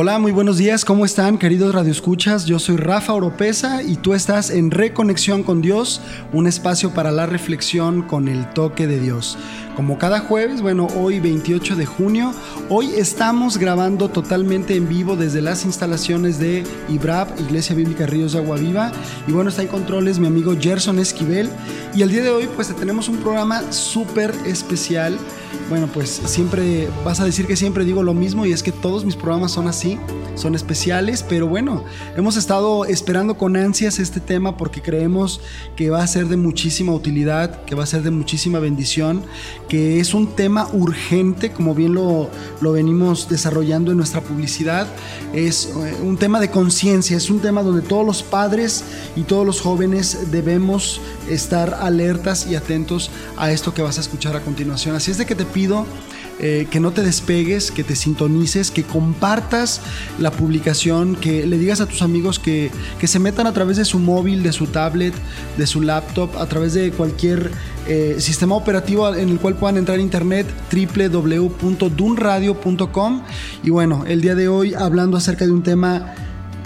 Hola, muy buenos días, ¿cómo están queridos radioescuchas? Yo soy Rafa Oropesa y tú estás en Reconexión con Dios, un espacio para la reflexión con el toque de Dios. Como cada jueves, bueno, hoy 28 de junio, hoy estamos grabando totalmente en vivo desde las instalaciones de IBRAP, Iglesia Bíblica Ríos de Agua Viva. Y bueno, está en controles mi amigo Gerson Esquivel. Y el día de hoy pues tenemos un programa súper especial bueno, pues siempre vas a decir que siempre digo lo mismo y es que todos mis programas son así, son especiales, pero bueno, hemos estado esperando con ansias este tema porque creemos que va a ser de muchísima utilidad, que va a ser de muchísima bendición, que es un tema urgente, como bien lo, lo venimos desarrollando en nuestra publicidad, es eh, un tema de conciencia, es un tema donde todos los padres y todos los jóvenes debemos estar alertas y atentos a esto que vas a escuchar a continuación. Así es de que te pido eh, que no te despegues, que te sintonices, que compartas la publicación, que le digas a tus amigos que, se metan a través de su móvil, de su tablet, de su laptop, a través de cualquier eh, sistema operativo en el cual puedan entrar a internet www.dunradio.com y bueno, el día de hoy hablando acerca de un tema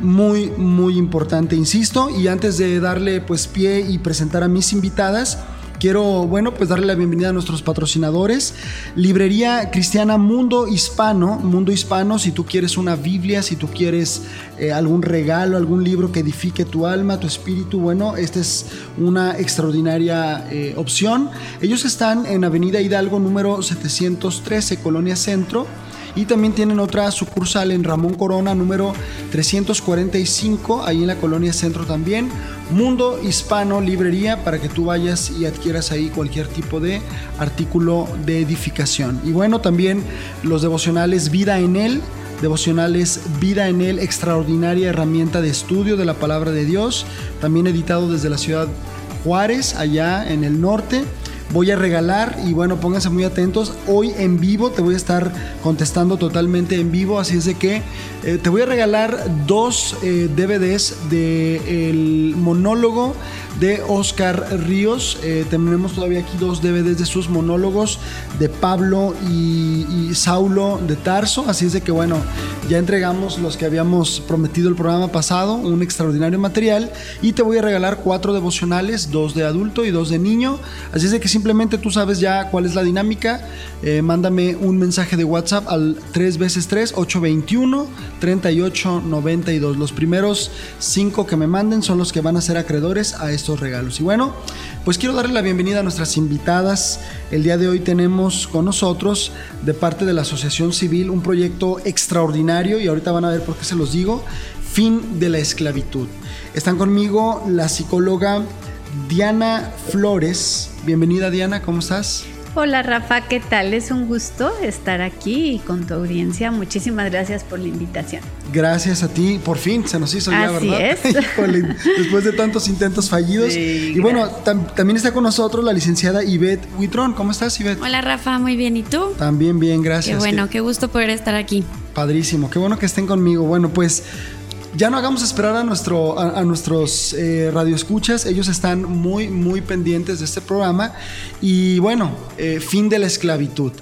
muy muy importante, insisto, y antes de darle pues pie y presentar a mis invitadas, quiero, bueno, pues darle la bienvenida a nuestros patrocinadores. Librería Cristiana Mundo Hispano. Mundo Hispano, si tú quieres una Biblia, si tú quieres eh, algún regalo, algún libro que edifique tu alma, tu espíritu, bueno, esta es una extraordinaria eh, opción. Ellos están en Avenida Hidalgo número 713, Colonia Centro. Y también tienen otra sucursal en Ramón Corona, número 345, ahí en la colonia Centro también. Mundo Hispano Librería para que tú vayas y adquieras ahí cualquier tipo de artículo de edificación. Y bueno, también los devocionales Vida en Él. Devocionales Vida en Él, extraordinaria herramienta de estudio de la palabra de Dios, también editado desde la ciudad Juárez, allá en el norte voy a regalar y bueno, pónganse muy atentos. Hoy en vivo te voy a estar contestando totalmente en vivo, así es de que eh, te voy a regalar dos eh, DVDs del monólogo de Oscar Ríos. Eh, tenemos todavía aquí dos DVDs de sus monólogos de Pablo y, Saulo de Tarso. Así es de que bueno, ya entregamos los que habíamos prometido el programa pasado, un extraordinario material. Y te voy a regalar cuatro devocionales, dos de adulto y dos de niño. Así es de que simplemente tú sabes ya cuál es la dinámica. Eh, mándame un mensaje de WhatsApp al 3 veces 3 821 3892. Los primeros cinco que me manden son los que van a ser acreedores a estos regalos. Y bueno, pues quiero darle la bienvenida a nuestras invitadas. El día de hoy tenemos con nosotros, de parte de la Asociación Civil, un proyecto extraordinario y ahorita van a ver por qué se los digo, fin de la esclavitud. Están conmigo la psicóloga Diana Flores. Bienvenida Diana, ¿cómo estás? Hola Rafa, ¿qué tal? Es un gusto estar aquí con tu audiencia. Muchísimas gracias por la invitación. Gracias a ti, por fin se nos hizo ya, Así ¿verdad? Es. después de tantos intentos fallidos. Sí, y bueno, tam también está con nosotros la licenciada Ivette Huitrón. ¿Cómo estás, Ivette? Hola Rafa, muy bien. ¿Y tú? También bien, gracias. Qué bueno, qué gusto poder estar aquí. Padrísimo, qué bueno que estén conmigo. Bueno, pues ya no hagamos esperar a, a nuestros eh, radioescuchas. Ellos están muy, muy pendientes de este programa. Y bueno, eh, fin de la esclavitud.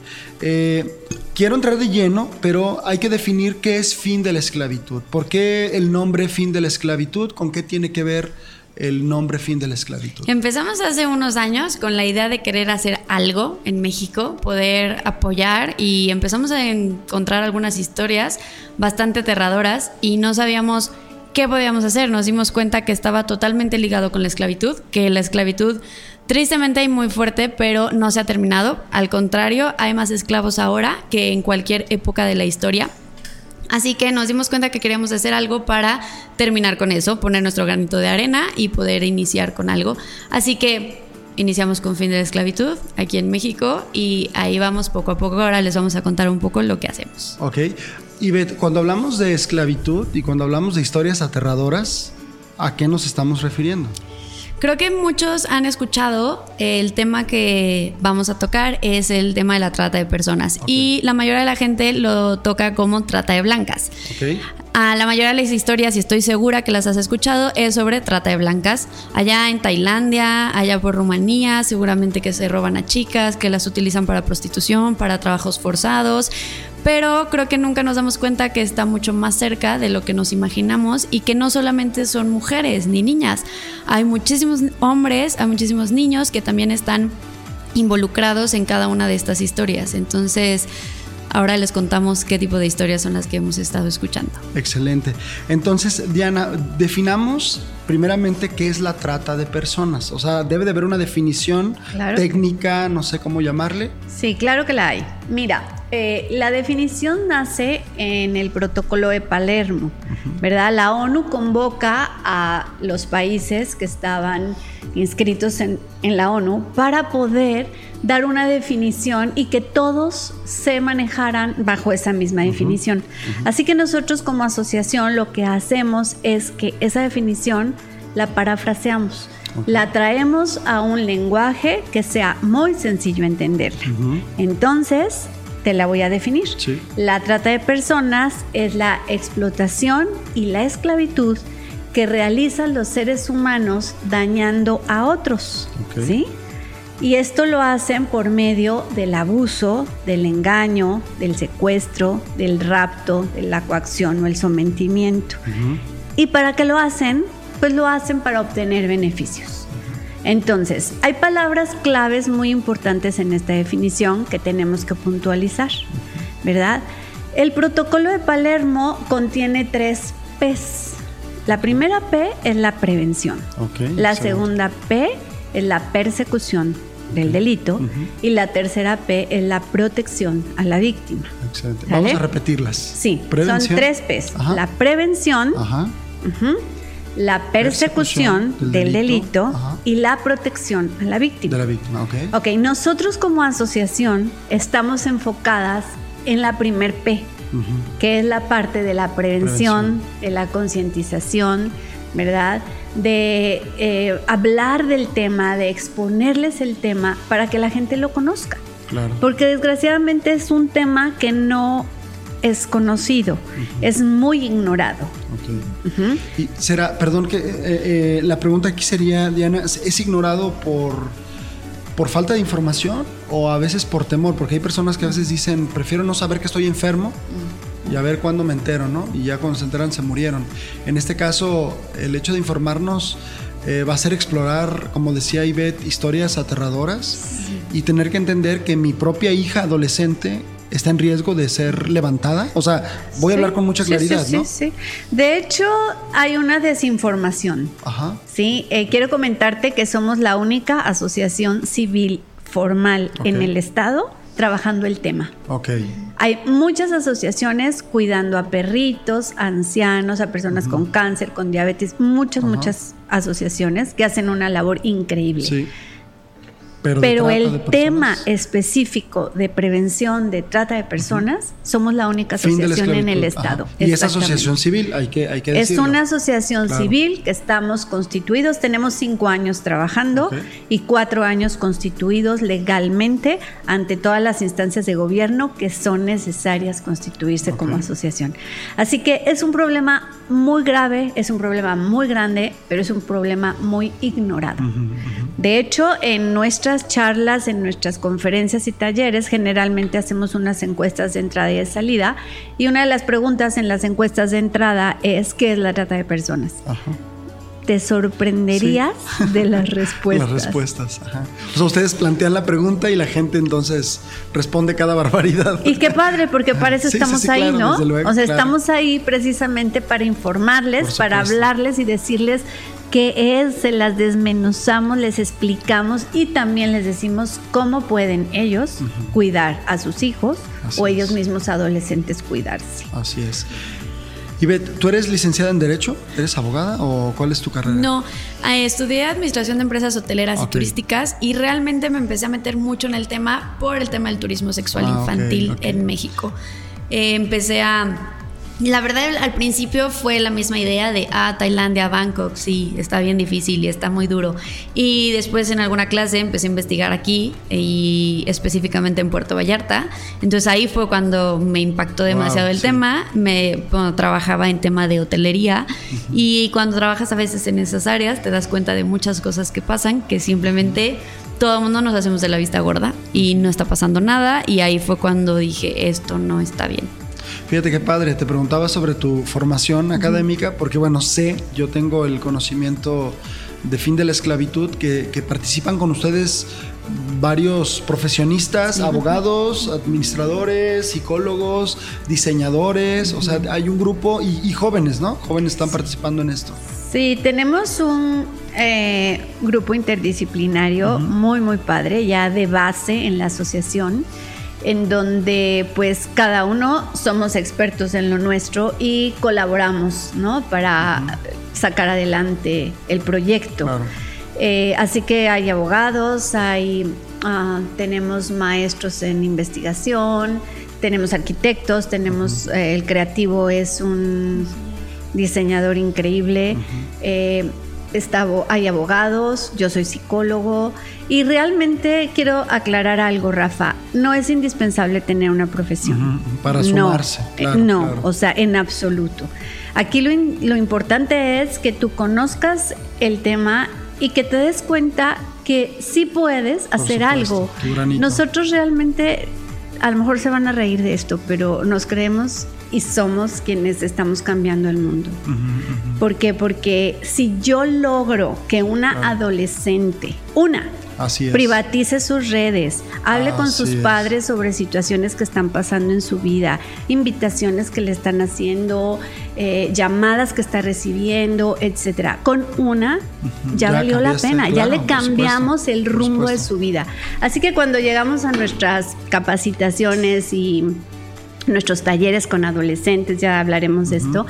Eh, quiero entrar de lleno, pero hay que definir qué es fin de la esclavitud. ¿Por qué el nombre fin de la esclavitud? ¿Con qué tiene que ver el nombre fin de la esclavitud? Empezamos hace unos años con la idea de querer hacer algo en México, poder apoyar y empezamos a encontrar algunas historias bastante aterradoras y no sabíamos qué podíamos hacer. Nos dimos cuenta que estaba totalmente ligado con la esclavitud, que la esclavitud tristemente hay muy fuerte, pero no se ha terminado. Al contrario, hay más esclavos ahora que en cualquier época de la historia. Así que nos dimos cuenta que queríamos hacer algo para terminar con eso, poner nuestro granito de arena y poder iniciar con algo. Así que iniciamos con Fin de la Esclavitud aquí en México y ahí vamos poco a poco. Ahora les vamos a contar un poco lo que hacemos. Ok. Y Bet, cuando hablamos de esclavitud y cuando hablamos de historias aterradoras, ¿a qué nos estamos refiriendo? Creo que muchos han escuchado el tema que vamos a tocar es el tema de la trata de personas Okay. y la mayoría de la gente lo toca como trata de blancas. Ok. a la mayoría de las historias, y estoy segura que las has escuchado, es sobre trata de blancas. Allá en Tailandia, allá por Rumanía, seguramente que se roban a chicas, que las utilizan para prostitución, para trabajos forzados. Pero creo que nunca nos damos cuenta que está mucho más cerca de lo que nos imaginamos y que no solamente son mujeres ni niñas. Hay muchísimos hombres, hay muchísimos niños que también están involucrados en cada una de estas historias. Entonces, Ahora les contamos qué tipo de historias son las que hemos estado escuchando. Excelente. Entonces, Diana, definamos primeramente qué es la trata de personas. O sea, debe de haber una definición técnica, no sé cómo llamarle. Sí, claro que la hay. Mira, eh, la definición nace en el protocolo de Palermo, ¿verdad? La ONU convoca a los países que estaban inscritos en, la ONU para poder dar una definición y que todos se manejaran bajo esa misma definición. Así que nosotros como asociación lo que hacemos es que esa definición la parafraseamos. La traemos a un lenguaje que sea muy sencillo entender. Entonces, te la voy a definir. La trata de personas es la explotación y la esclavitud que realizan los seres humanos dañando a otros. ¿sí? Y esto lo hacen por medio del abuso, del engaño, del secuestro, del rapto, de la coacción o el sometimiento. ¿Y para qué lo hacen? Pues lo hacen para obtener beneficios. Entonces, hay palabras claves muy importantes en esta definición que tenemos que puntualizar, ¿verdad? El protocolo de Palermo contiene tres P's. La primera P es la prevención. la segunda P es la persecución del delito y la tercera P es la protección a la víctima. Excelente. Vamos a repetirlas. Sí, son tres P's. La prevención, la persecución, del, delito, y la protección a la víctima. De la víctima, ok. Ok, nosotros como asociación estamos enfocadas en la primer P, que es la parte de la prevención, de la concientización, ¿verdad? De eh, hablar del tema, de exponerles el tema para que la gente lo conozca. Claro. Porque desgraciadamente es un tema que no es conocido, es muy ignorado. Y será, perdón, que eh, eh, la pregunta aquí sería, Diana, ¿es ignorado por, por falta de información o a veces por temor? Porque hay personas que a veces dicen, prefiero no saber que estoy enfermo y a ver cuándo me entero, ¿no? Y ya cuando se enteran se murieron. En este caso, el hecho de informarnos eh, va a ser explorar, como decía Ivette, historias aterradoras y tener que entender que mi propia hija adolescente está en riesgo de ser levantada? O sea, voy a hablar con mucha claridad, sí, ¿no? Sí, De hecho, hay una desinformación. Ajá. Sí, eh, quiero comentarte que somos la única asociación civil formal en el Estado trabajando el tema. Ok. Hay muchas asociaciones cuidando a perritos, ancianos, a personas con cáncer, con diabetes, muchas, muchas asociaciones que hacen una labor increíble. Sí. Pero, el tema específico de prevención de trata de personas, somos la única asociación en el Estado. Y esa asociación civil, hay que, hay que decirlo. Es una asociación civil que estamos constituidos, tenemos cinco años trabajando y cuatro años constituidos legalmente ante todas las instancias de gobierno que son necesarias constituirse como asociación. Así que es un problema muy grave, es un problema muy grande, pero es un problema muy ignorado. De hecho, en nuestras charlas, en nuestras conferencias y talleres, generalmente hacemos unas encuestas de entrada y de salida. Y una de las preguntas en las encuestas de entrada es, ¿qué es la trata de personas? te sorprenderías de las respuestas. las respuestas, ajá. O sea, ustedes plantean la pregunta y la gente entonces responde cada barbaridad. Y qué padre, porque para eso estamos ahí, ¿no? o sea, estamos ahí precisamente para informarles, para hablarles y decirles qué es, se las desmenuzamos, les explicamos y también les decimos cómo pueden ellos cuidar a sus hijos o ellos mismos adolescentes cuidarse. Así es. Ivette, ¿tú eres licenciada en Derecho? ¿Eres abogada o cuál es tu carrera? No, eh, estudié Administración de Empresas Hoteleras y Turísticas y realmente me empecé a meter mucho en el tema por el tema del turismo sexual ah, infantil en México. Eh, empecé a La verdad, al principio fue la misma idea de, ah, Tailandia, Bangkok, sí, está bien difícil y está muy duro. Y después en alguna clase empecé a investigar aquí y específicamente en Puerto Vallarta. Entonces ahí fue cuando me impactó demasiado el tema. Me trabajaba en tema de hotelería y cuando trabajas a veces en esas áreas te das cuenta de muchas cosas que pasan que simplemente todo el mundo nos hacemos de la vista gorda y no está pasando nada y ahí fue cuando dije esto no está bien. Fíjate qué padre, te preguntaba sobre tu formación académica, porque bueno, sé, yo tengo el conocimiento de fin de la esclavitud, que, participan con ustedes varios profesionistas, abogados, administradores, psicólogos, diseñadores, o sea, hay un grupo y, jóvenes, ¿no? Jóvenes están participando en esto. Sí, tenemos un eh, grupo interdisciplinario muy, muy padre, ya de base en la asociación en donde pues cada uno somos expertos en lo nuestro y colaboramos, ¿no? Para sacar adelante el proyecto. Eh, así que hay abogados, hay, ah, tenemos maestros en investigación, tenemos arquitectos, tenemos eh, el creativo es un diseñador increíble hay abogados, yo soy psicólogo y realmente quiero aclarar algo, Rafa, no es indispensable tener una profesión. para sumarse. No, no o sea, en absoluto. Aquí lo, lo importante es que tú conozcas el tema y que te des cuenta que sí puedes hacer algo. Nosotros realmente, a lo mejor se van a reír de esto, pero nos creemos y somos quienes estamos cambiando el mundo. ¿Por qué? Porque si yo logro que una adolescente, una, Privatice sus redes, hable con sus padres sobre situaciones que están pasando en su vida, invitaciones que le están haciendo, eh, llamadas que está recibiendo, etcétera. Con una ya, valió la pena, ya le cambiamos el rumbo de su vida. Así que cuando llegamos a nuestras capacitaciones y nuestros talleres con adolescentes, ya hablaremos de esto,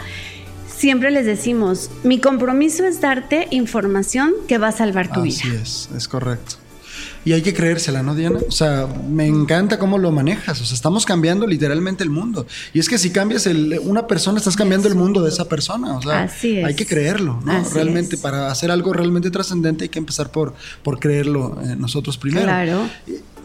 siempre les decimos, mi compromiso es darte información que va a salvar tu vida. Así es, es correcto. Y hay que creérsela, ¿no, Diana? O sea, me encanta cómo lo manejas. O sea, estamos cambiando literalmente el mundo. Y es que si cambias el, una persona, estás cambiando el mundo de esa persona. O sea, hay que creerlo, ¿no? realmente, para hacer algo realmente trascendente hay que empezar por, por creerlo nosotros primero. Claro.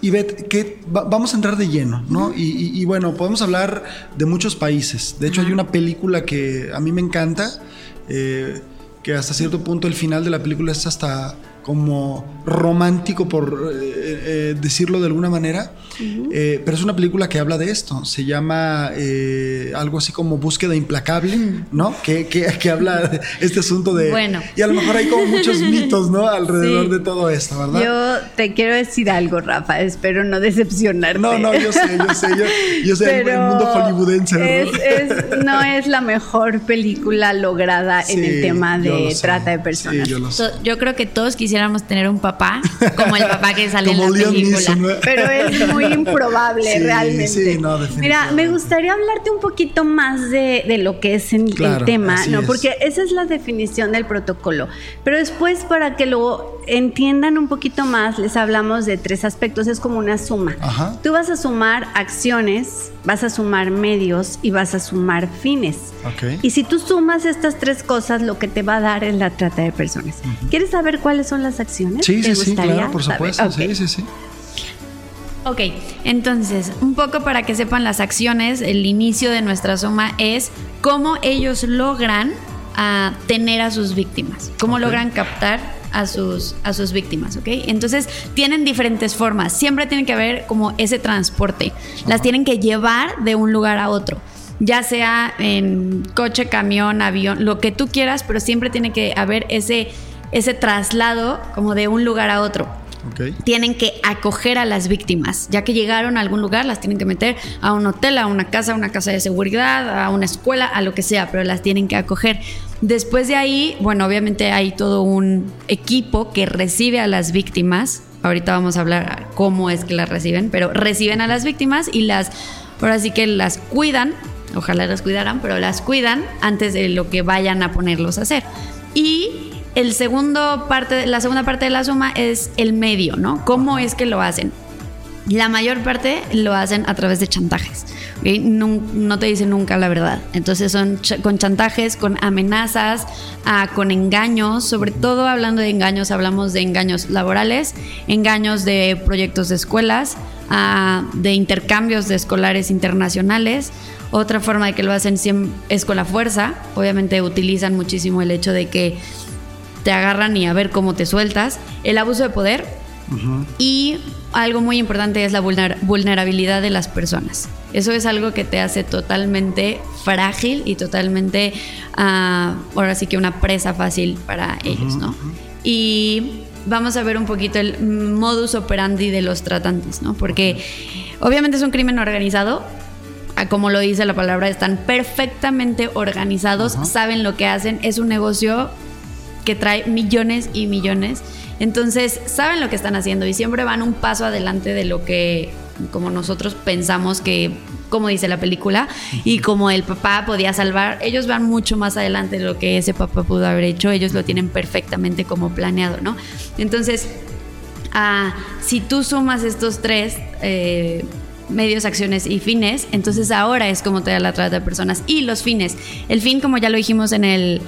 Y Beth, que vamos a entrar de lleno, ¿no? y, bueno, podemos hablar de muchos países. De hecho, hay una película que a mí me encanta, eh, que hasta cierto punto el final de la película es hasta como romántico, por eh, eh, decirlo de alguna manera, eh, pero es una película que habla de esto, se llama algo así como Búsqueda Implacable, ¿no? Que, que, habla de este asunto de... Bueno. Y a lo mejor hay como muchos mitos, ¿no? Alrededor de todo esto, ¿verdad? Yo te quiero decir algo, Rafa, espero no decepcionarte. No, no, yo sé, yo sé, yo, sé el, mundo hollywoodense, ¿verdad? no es la mejor película lograda en el tema de trata de personas. yo, yo creo que todos quisieran quisiéramos tener un papá como el papá que sale en la película. Pero es muy improbable realmente. Mira, me gustaría hablarte un poquito más de, lo que es el, tema, ¿no? Porque esa es la definición del protocolo. Pero después, para que lo entiendan un poquito más, les hablamos de tres aspectos. Es como una suma. Tú vas a sumar acciones, vas a sumar medios y vas a sumar fines. Y si tú sumas estas tres cosas, lo que te va a dar es la trata de personas. ¿Quieres saber cuáles son las acciones? Sí, sí, sí, claro, por supuesto. Sí, sí, sí. Ok, entonces, un poco para que sepan las acciones, el inicio de nuestra suma es cómo ellos logran a tener a sus víctimas, cómo logran captar a sus, a sus víctimas, ¿ok? Entonces tienen diferentes formas, siempre tiene que haber como ese transporte, las tienen que llevar de un lugar a otro ya sea en coche, camión, avión, lo que tú quieras, pero siempre tiene que haber ese, ese traslado como de un lugar a otro. Tienen que acoger a las víctimas. Ya que llegaron a algún lugar, las tienen que meter a un hotel, a una casa, a una casa de seguridad, a una escuela, a lo que sea, pero las tienen que acoger. Después de ahí, bueno, obviamente hay todo un equipo que recibe a las víctimas. Ahorita vamos a hablar cómo es que las reciben, pero reciben a las víctimas y las, ahora sí que las cuidan, ojalá las cuidaran, pero las cuidan antes de lo que vayan a ponerlos a hacer. Y el segundo parte, la segunda parte de la suma es el medio, ¿no? ¿Cómo es que lo hacen? La mayor parte lo hacen a través de chantajes. No, te dicen nunca la verdad. Entonces son con chantajes, con amenazas, ah, con engaños. Sobre todo hablando de engaños, hablamos de engaños laborales, engaños de proyectos de escuelas, ah, de intercambios de escolares internacionales. Otra forma de que lo hacen es con la fuerza. Obviamente utilizan muchísimo el hecho de que te agarran y a ver cómo te sueltas. El abuso de poder. Y algo muy importante es la vulnerabilidad de las personas. Eso es algo que te hace totalmente frágil y totalmente, ah, ahora sí que una presa fácil para ellos, ¿no? Y vamos a ver un poquito el modus operandi de los tratantes, ¿no? Porque obviamente es un crimen organizado, como lo dice la palabra, están perfectamente organizados, saben lo que hacen, es un negocio que trae millones y millones. Entonces, saben lo que están haciendo y siempre van un paso adelante de lo que como nosotros pensamos que como dice la película y como el papá podía salvar, ellos van mucho más adelante de lo que ese papá pudo haber hecho, ellos lo tienen perfectamente como planeado, ¿no? Entonces, ah, si tú sumas estos tres eh, medios, acciones y fines, entonces ahora es como te da la trata de personas y los fines. El fin, como ya lo dijimos en el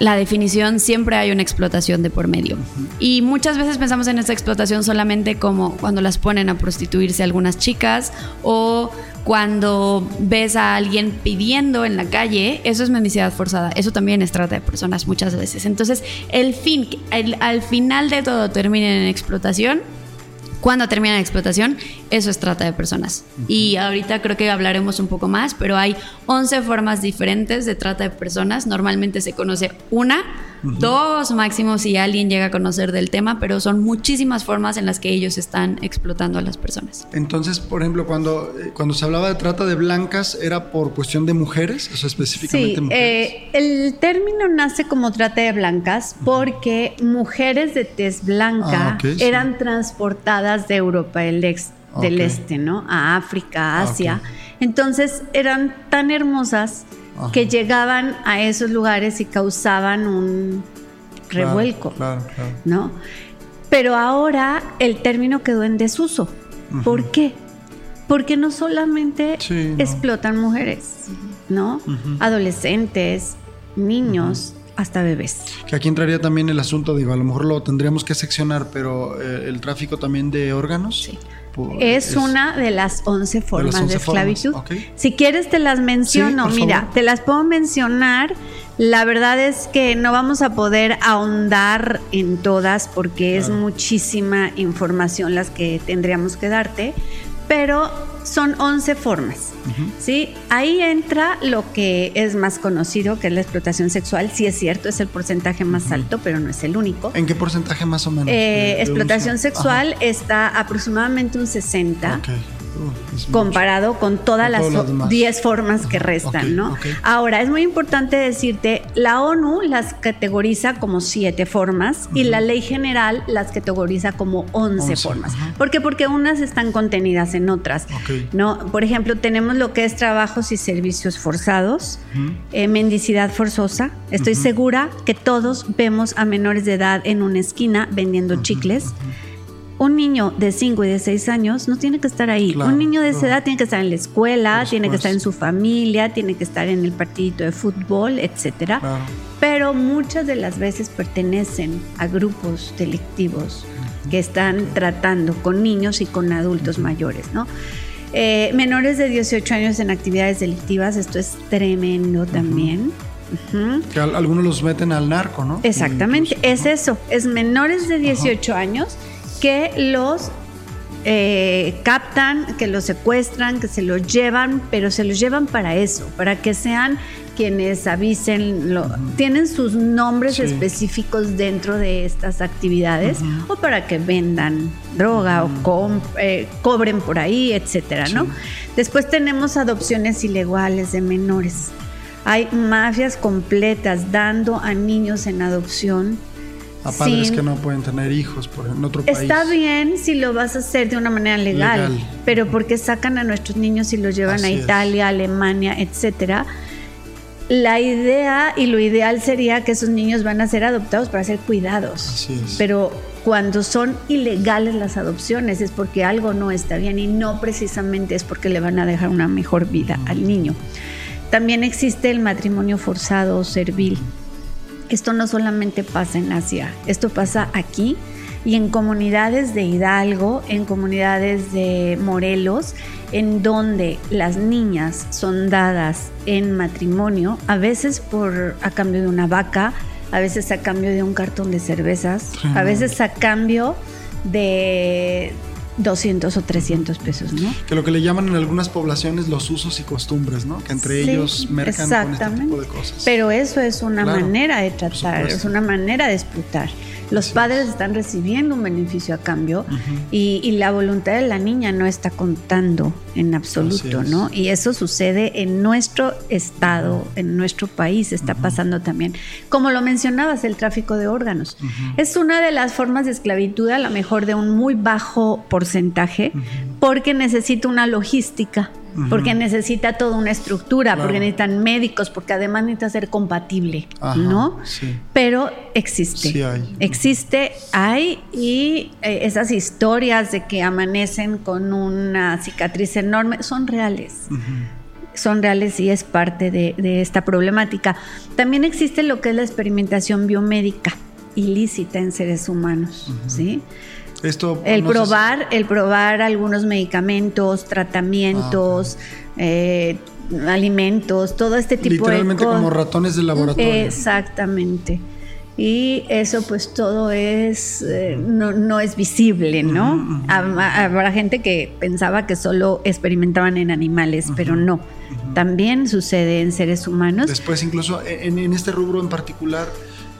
la definición siempre hay una explotación de por medio. Y muchas veces pensamos en esa explotación solamente como cuando las ponen a prostituirse algunas chicas o cuando ves a alguien pidiendo en la calle, eso es mendicidad forzada, eso también es trata de personas muchas veces. Entonces, el fin, al final de todo termina en explotación, cuando termina la explotación, eso es trata de personas. Y ahorita creo que hablaremos un poco más, pero hay 11 formas diferentes de trata de personas. Normalmente se conoce una, dos máximo si alguien llega a conocer del tema, pero son muchísimas formas en las que ellos están explotando a las personas. Entonces, por ejemplo, cuando, eh, cuando se hablaba de trata de blancas, ¿era por cuestión de mujeres? O sea, específicamente mujeres. Eh, el término nace como trata de blancas porque mujeres de tez blanca ah, eran transportadas de Europa del Este del este, ¿no? A África, Asia. Entonces eran tan hermosas que llegaban a esos lugares y causaban un revuelco, ¿no? Pero ahora el término quedó en desuso. ¿Por qué? Porque no solamente explotan mujeres, ¿no? Adolescentes, niños, hasta bebés. Que aquí entraría también el asunto, digo, a lo mejor lo tendríamos que seccionar, pero eh, el tráfico también de órganos. Sí es, una de las 11 formas de, esclavitud. Si quieres te las menciono, mira, te las puedo mencionar. La verdad es que no vamos a poder ahondar en todas porque es muchísima información las que tendríamos que darte, pero son 11 formas. ¿Sí? Ahí entra lo que es más conocido, que es la explotación sexual. Sí es cierto, es el porcentaje más alto, pero no es el único. ¿En qué porcentaje más o menos? Eh, explotación sexual está aproximadamente un 60 comparado con todas las 10 formas que restan, ¿no? Ahora, es muy importante decirte, la ONU las categoriza como 7 formas y la ley general las categoriza como 11, formas. ¿Por qué? Porque unas están contenidas en otras, ¿no? Por ejemplo, tenemos lo que es trabajos y servicios forzados, eh, mendicidad forzosa. Estoy segura que todos vemos a menores de edad en una esquina vendiendo chicles un niño de 5 y de 6 años no tiene que estar ahí. un niño de esa edad tiene que estar en la escuela, tiene que estar en su familia, tiene que estar en el partidito de fútbol, etcétera. Pero muchas de las veces pertenecen a grupos delictivos que están tratando con niños y con adultos mayores, ¿no? Eh, menores de 18 años en actividades delictivas, esto es tremendo también. Que algunos los meten al narco, ¿no? Exactamente, es eso, es menores de 18 años que los eh, captan, que los secuestran, que se los llevan, pero se los llevan para eso, para que sean quienes avisen, lo, tienen sus nombres específicos dentro de estas actividades o para que vendan droga o eh, cobren por ahí, etcétera, ¿no? Después tenemos adopciones ilegales de menores. Hay mafias completas dando a niños en adopción a padres que no pueden tener hijos por, en otro país. Está bien si lo vas a hacer de una manera legal, pero porque sacan a nuestros niños y los llevan a Italia, Alemania, etcétera. La idea y lo ideal sería que esos niños van a ser adoptados para ser cuidados. Así es. Pero cuando son ilegales las adopciones es porque algo no está bien y no precisamente es porque le van a dejar una mejor vida al niño. También existe el matrimonio forzado o servil. Esto no solamente pasa en Asia, esto pasa aquí y en comunidades de Hidalgo, en comunidades de Morelos, en donde las niñas son dadas en matrimonio, a veces por a cambio de una vaca, a veces a cambio de un cartón de cervezas, a veces a cambio de 200 o 300 pesos, ¿no? Que lo que le llaman en algunas poblaciones los usos y costumbres, ¿no? Que entre ellos mercan con este tipo de cosas. Pero eso es una manera de tratar, es una manera de explotar. Los padres están recibiendo un beneficio a cambio y, la voluntad de la niña no está contando en absoluto, ¿no? Y eso sucede en nuestro estado, en nuestro país, está pasando también. Como lo mencionabas, el tráfico de órganos. Es una de las formas de esclavitud, a lo mejor de un muy bajo porcentaje, porque necesita una logística porque necesita toda una estructura, porque necesitan médicos, porque además necesita ser compatible, ¿no? Pero existe. Sí hay. Existe, hay, y eh, esas historias de que amanecen con una cicatriz enorme son reales. Son reales y es parte de, de esta problemática. También existe lo que es la experimentación biomédica ilícita en seres humanos, ¿sí? El probar, el probar algunos medicamentos, tratamientos, ah, eh, alimentos, todo este tipo de cosas. Literalmente como ratones de laboratorio. Exactamente. Y eso pues todo es, eh, no, es visible, ¿no? Habrá gente que pensaba que solo experimentaban en animales, pero no. También sucede en seres humanos. Después incluso en, en este rubro en particular,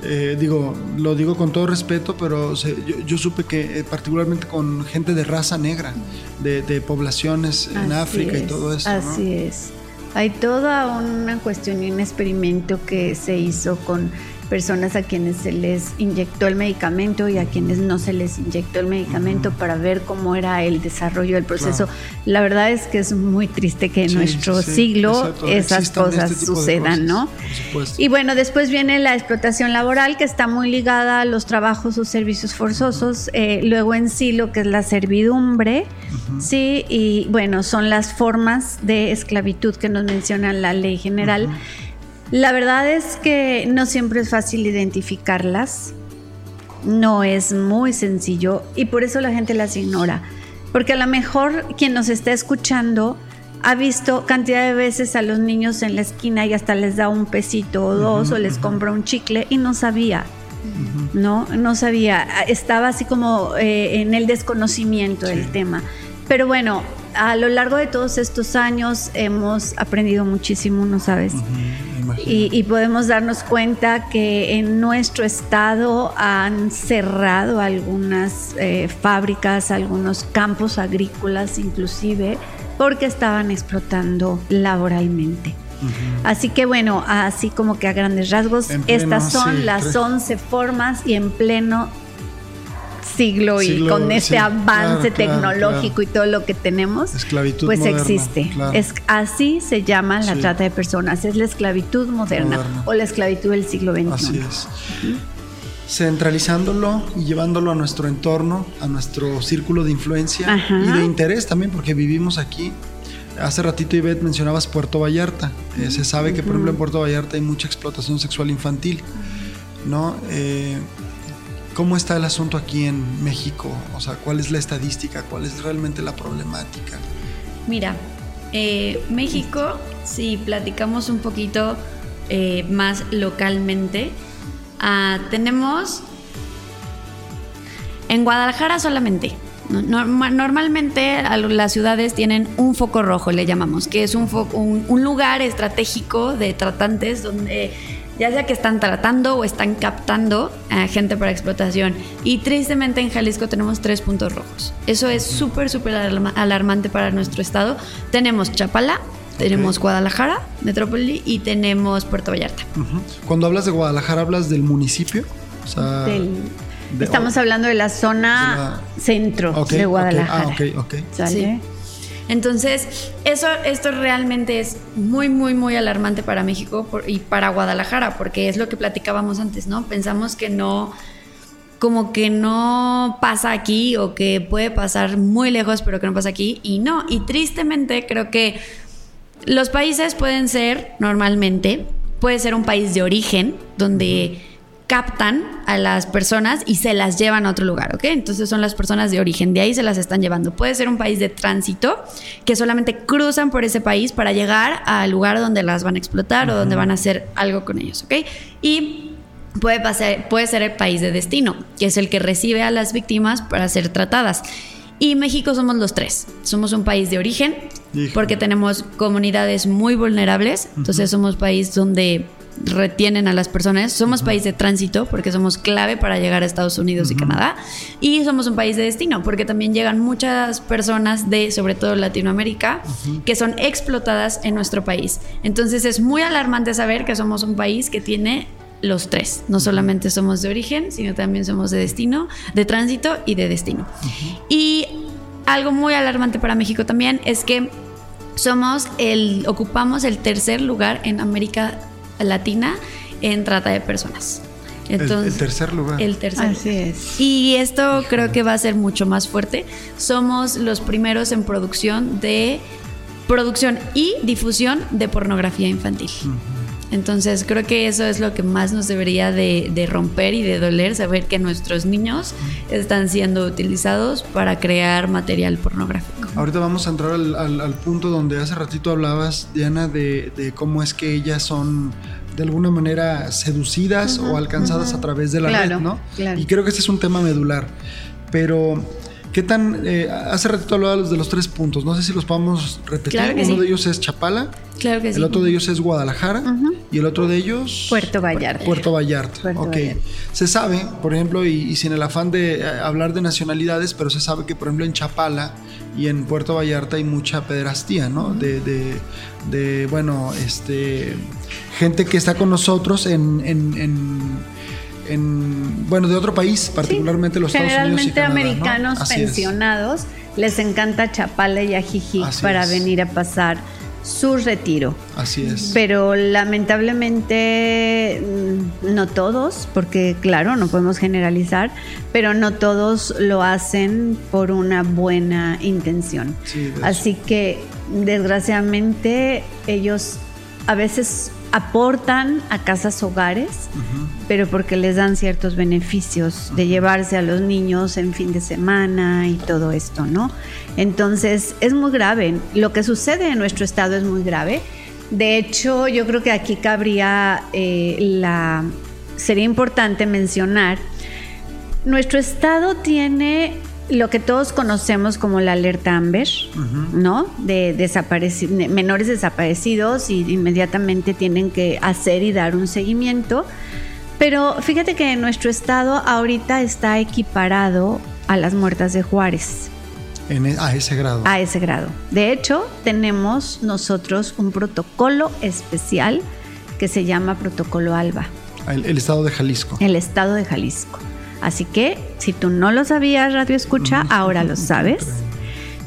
eh, digo, lo digo con todo respeto, pero yo, supe que eh, particularmente con gente de raza negra, de, poblaciones en África y todo eso. Así es. Hay toda una cuestión y un experimento que se hizo con personas a quienes se les inyectó el medicamento y a quienes no se les inyectó el medicamento para ver cómo era el desarrollo del proceso. La verdad es que es muy triste que en nuestro siglo esas cosas este sucedan, ¿no? Y bueno, después viene la explotación laboral que está muy ligada a los trabajos o servicios forzosos, eh, luego en sí lo que es la servidumbre, sí, y bueno, son las formas de esclavitud que nos menciona la ley general. La verdad es que no siempre es fácil identificarlas, no es muy sencillo y por eso la gente las ignora. Porque a lo mejor quien nos está escuchando ha visto cantidad de veces a los niños en la esquina y hasta les da un pesito o dos o les compra un chicle y no sabía. No, no sabía. Estaba así como eh, en el desconocimiento del tema. Pero bueno, a lo largo de todos estos años hemos aprendido muchísimo, ¿no sabes? Y, podemos darnos cuenta que en nuestro estado han cerrado algunas eh, fábricas, algunos campos agrícolas inclusive, porque estaban explotando laboralmente. Así que bueno, así como que a grandes rasgos, estas son las 11 formas y en pleno siglo, y con este avance tecnológico y todo lo que tenemos, pues existe. Es, así se llama la trata de personas, es la esclavitud moderna, o la esclavitud del siglo XXI. Así es. Centralizándolo y llevándolo a nuestro entorno, a nuestro círculo de influencia y de interés también, porque vivimos aquí. Hace ratito Ivette mencionabas Puerto Vallarta. Eh, se sabe que, por ejemplo, en Puerto Vallarta hay mucha explotación sexual infantil. ¿no? Eh, ¿Cómo está el asunto aquí en México? O sea, ¿cuál es la estadística? ¿Cuál es realmente la problemática? Mira, eh, México, si platicamos un poquito eh, más localmente, ah, tenemos en Guadalajara solamente. normalmente las ciudades tienen un foco rojo, le llamamos, que es un, un lugar estratégico de tratantes donde ya sea que están tratando o están captando a gente para explotación. Y tristemente en Jalisco tenemos tres puntos rojos. Eso es súper, súper alarmante para nuestro estado. Tenemos Chapala, tenemos Guadalajara, Metrópoli y tenemos Puerto Vallarta. Cuando hablas de Guadalajara, ¿hablas del municipio? estamos hablando de la zona centro de Guadalajara. Okay. Ah, ok, ok. Sí. Entonces, eso, esto realmente es muy, muy, muy alarmante para México y para Guadalajara, porque es lo que platicábamos antes, ¿no? Pensamos que no, como que no pasa aquí o que puede pasar muy lejos, pero que no pasa aquí. Y no, y tristemente creo que los países pueden ser normalmente, puede ser un país de origen donde captan a las personas y se las llevan a otro lugar, ¿ok? Entonces son las personas de origen, de ahí se las están llevando. Puede ser un país de tránsito que solamente cruzan por ese país para llegar al lugar donde las van a explotar o donde van a hacer algo con ellos, ¿ok? Y puede, pasar, puede ser el país de destino, que es el que recibe a las víctimas para ser tratadas. Y México somos los tres. Somos un país de origen, porque tenemos comunidades muy vulnerables, entonces somos país donde retienen a las personas. Somos país de tránsito porque somos clave para llegar a Estados Unidos y Canadá. Y somos un país de destino porque también llegan muchas personas de, sobre todo Latinoamérica, que son explotadas en nuestro país. Entonces es muy alarmante saber que somos un país que tiene los tres. No solamente somos de origen, sino también somos de destino, de tránsito y de destino. Y algo muy alarmante para México también es que somos el, ocupamos el tercer lugar en América Latina en trata de personas. Entonces, el, tercer lugar. El tercer Así es. Y esto creo que va a ser mucho más fuerte. Somos los primeros en producción de producción y difusión de pornografía infantil. Entonces creo que eso es lo que más nos debería de, romper y de doler, saber que nuestros niños están siendo utilizados para crear material pornográfico. Ahorita vamos a entrar al, punto donde hace ratito hablabas, Diana, de, cómo es que ellas son de alguna manera seducidas o alcanzadas a través de la red, ¿no? Y creo que ese es un tema medular. Pero ¿Qué tan.? Eh, hace ratito hablabas de los tres puntos. No sé si los podemos repetir. Uno de ellos es Chapala. Claro que el otro de ellos es Guadalajara. Y el otro de ellos. Puerto Vallarta. Puerto Vallarta. ok. Se sabe, por ejemplo, y, sin el afán de eh, hablar de nacionalidades, pero se sabe que, por ejemplo, en Chapala y en Puerto Vallarta hay mucha pederastía, ¿no? de, de, de, bueno, este. Gente que está con nosotros en, en en, bueno, de otro país, particularmente los Estados Unidos. Generalmente americanos pensionados les encanta Chapala y Ajijic para venir a pasar su retiro. Así es. Pero lamentablemente mm, no todos, porque claro, no podemos generalizar, pero no todos lo hacen por una buena intención. Así que desgraciadamente ellos a veces aportan a casas hogares, pero porque les dan ciertos beneficios de llevarse a los niños en fin de semana y todo esto, ¿no? Entonces es muy grave. Lo que sucede en nuestro estado es muy grave. De hecho, yo creo que aquí cabría eh, la. Sería importante mencionar. Nuestro estado tiene lo que todos conocemos como la alerta Amber, ¿no? De menores desaparecidos y inmediatamente tienen que hacer y dar un seguimiento. Pero fíjate que nuestro estado ahorita está equiparado a las muertas de Juárez. E, a ese grado. A ese grado. De hecho, tenemos nosotros un protocolo especial que se llama Protocolo ALBA. el estado de Jalisco. El estado de Jalisco. Así que si tú no lo sabías, Radio Escucha, ahora lo sabes.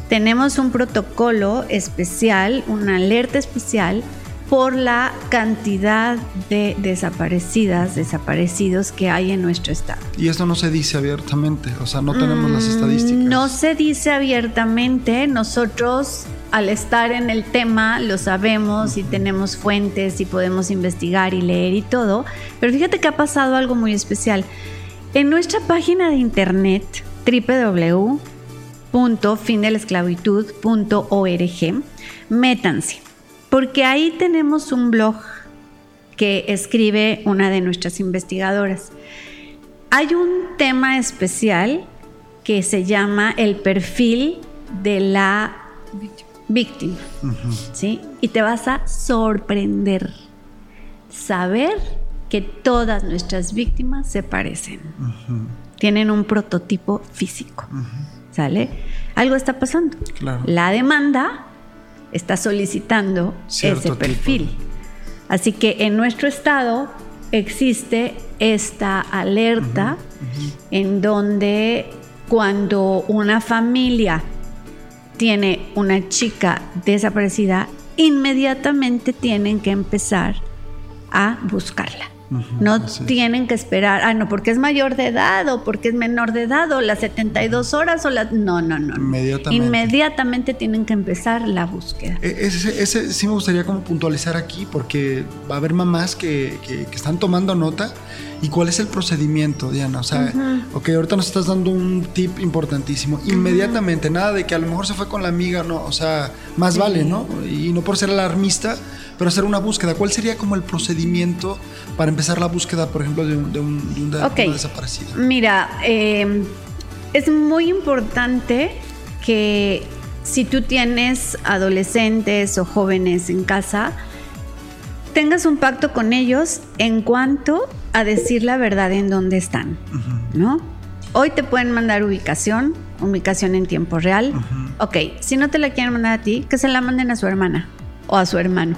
Tenemos un protocolo especial, una alerta especial por la cantidad de desaparecidas, desaparecidos que hay en nuestro estado. Y esto no se dice abiertamente, o sea, no tenemos las mm, estadísticas. No se dice abiertamente, nosotros al estar en el tema lo sabemos y tenemos fuentes y podemos investigar y leer y todo, pero fíjate que ha pasado algo muy especial. En nuestra página de internet www.findelesclavitud.org, métanse, porque ahí tenemos un blog que escribe una de nuestras investigadoras. Hay un tema especial que se llama el perfil de la víctima, ¿sí? Y te vas a sorprender saber que todas nuestras víctimas se parecen. Tienen un prototipo físico. ¿Sale? Algo está pasando. La demanda está solicitando ese perfil. Así que en nuestro estado existe esta alerta en donde cuando una familia tiene una chica desaparecida, inmediatamente tienen que empezar a buscarla no tienen que esperar, ah, no, porque es mayor de edad o porque es menor de edad o las 72 horas o las... No, no, no. Inmediatamente. Inmediatamente tienen que empezar la búsqueda. E, ese, ese, sí me gustaría como puntualizar aquí porque va a haber mamás que, que, están tomando nota. ¿Y cuál es el procedimiento, Diana? O sea, ok, ahorita nos estás dando un tip importantísimo. Inmediatamente, nada de que a lo mejor se fue con la amiga, no, o sea, más vale, ¿no? Y no por ser alarmista, pero hacer una búsqueda. ¿Cuál sería como el procedimiento para empezar la búsqueda, por ejemplo, de, un, de, una, desaparecida? Mira, eh, es muy importante que si tú tienes adolescentes o jóvenes en casa, tengas un pacto con ellos en cuanto a decir la verdad en dónde están, ¿no? Hoy te pueden mandar ubicación, ubicación en tiempo real. Ok, si no te la quieren mandar a ti, que se la manden a su hermana o a su hermano.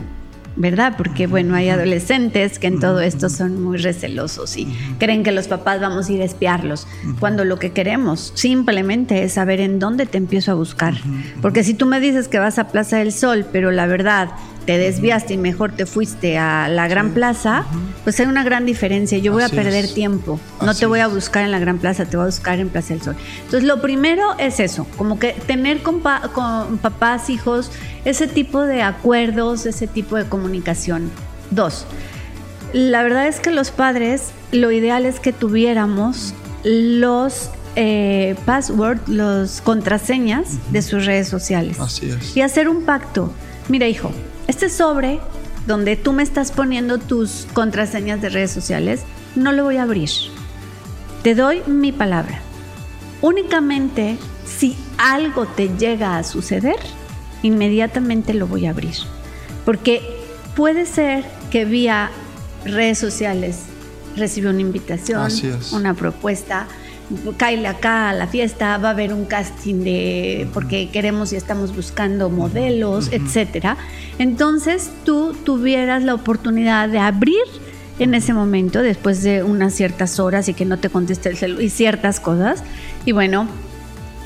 ¿Verdad? Porque bueno, hay adolescentes que en todo esto son muy recelosos y creen que los papás vamos a ir a espiarlos, cuando lo que queremos simplemente es saber en dónde te empiezo a buscar. Porque si tú me dices que vas a Plaza del Sol, pero la verdad te desviaste y mejor te fuiste a la Gran Plaza, pues hay una gran diferencia. Yo voy a perder tiempo. No te voy a buscar en la Gran Plaza, te voy a buscar en Plaza del Sol. Entonces, lo primero es eso, como que tener con, con papás, hijos, ese tipo de acuerdos, ese tipo de comunicación. Dos, la verdad es que los padres, lo ideal es que tuviéramos los eh, passwords, los contraseñas de sus redes sociales. Así es. Y hacer un pacto. Mira, hijo, este sobre donde tú me estás poniendo tus contraseñas de redes sociales, no lo voy a abrir. Te doy mi palabra. Únicamente si algo te llega a suceder, inmediatamente lo voy a abrir. Porque puede ser que vía redes sociales recibe una invitación, una propuesta, caile acá a la fiesta, va a haber un casting de porque queremos y estamos buscando modelos, etcétera. Entonces tú tuvieras la oportunidad de abrir en ese momento, después de unas ciertas horas y que no te conteste el celular y ciertas cosas, y bueno,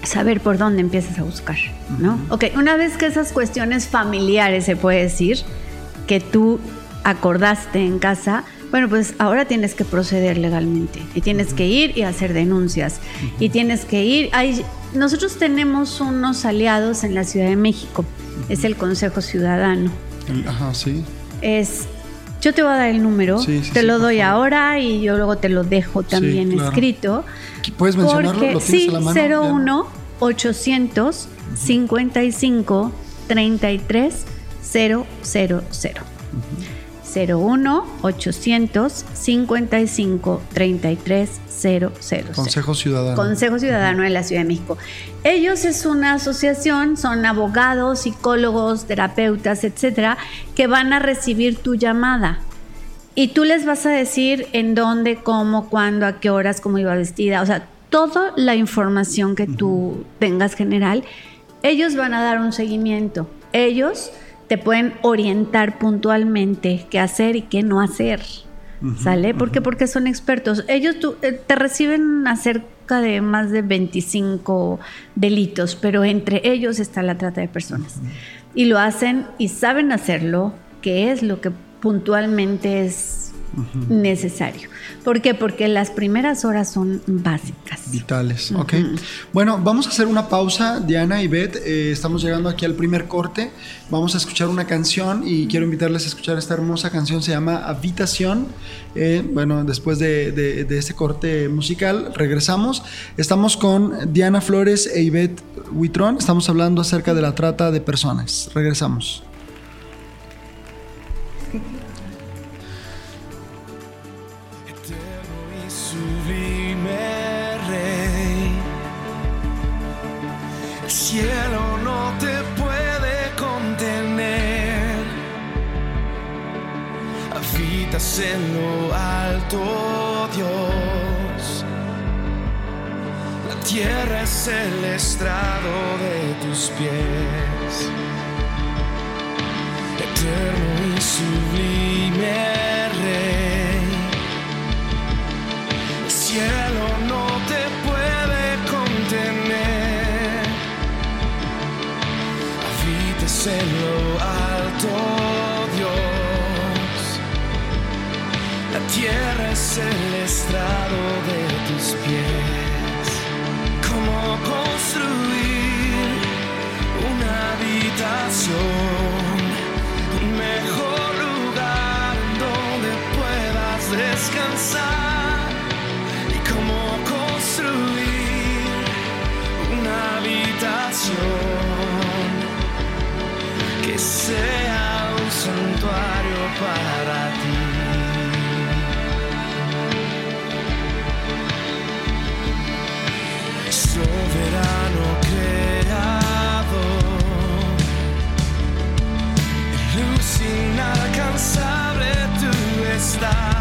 saber por dónde empiezas a buscar, ¿no? Ok, una vez que esas cuestiones familiares se puede decir, que tú acordaste en casa, bueno, pues ahora tienes que proceder legalmente y tienes que ir y hacer denuncias y tienes que ir. Hay, nosotros tenemos unos aliados en la Ciudad de México, es el Consejo Ciudadano. Ajá, sí. Es, yo te voy a dar el número, te lo doy ahora y yo luego te lo dejo también escrito. ¿Puedes mencionarlo? ¿Lo sí, 01 800 55 33 000. 01 800 55 33 000. Consejo Ciudadano. Consejo Ciudadano de la Ciudad de México. Ellos es una asociación, son abogados, psicólogos, terapeutas, etcétera, que van a recibir tu llamada. Y tú les vas a decir en dónde, cómo, cuándo, a qué horas, cómo iba vestida, o sea, toda la información que tú tengas general, ellos van a dar un seguimiento. Ellos te pueden orientar puntualmente qué hacer y qué no hacer. ¿Sale? ¿Por qué? Porque son expertos. Ellos eh, te reciben acerca de más de 25 delitos, pero entre ellos está la trata de personas. Y lo hacen y saben hacerlo, que es lo que puntualmente es necesario. ¿Por qué? Porque las primeras horas son básicas. Vitales, ok. Bueno, vamos a hacer una pausa, Diana y Beth. Eh, estamos llegando aquí al primer corte. Vamos a escuchar una canción y quiero invitarles a escuchar esta hermosa canción. Se llama Habitación. Eh, bueno, después de, de, este corte musical, regresamos. Estamos con Diana Flores e Ivette Huitrón. Estamos hablando acerca de la trata de personas. Regresamos. Cielo no te puede contener. Habitas en lo alto, Dios. La tierra es el estrado de tus pies. Eterno y sublime Rey. El cielo no Dios alto, Dios. La tierra es el estrado de tus pies. ¿Cómo construir una habitación? Un mejor lugar donde puedas descansar. ¿Y cómo construir una habitación? que sea un santuario para ti. Soberano creador, luz inalcanzable tú estás.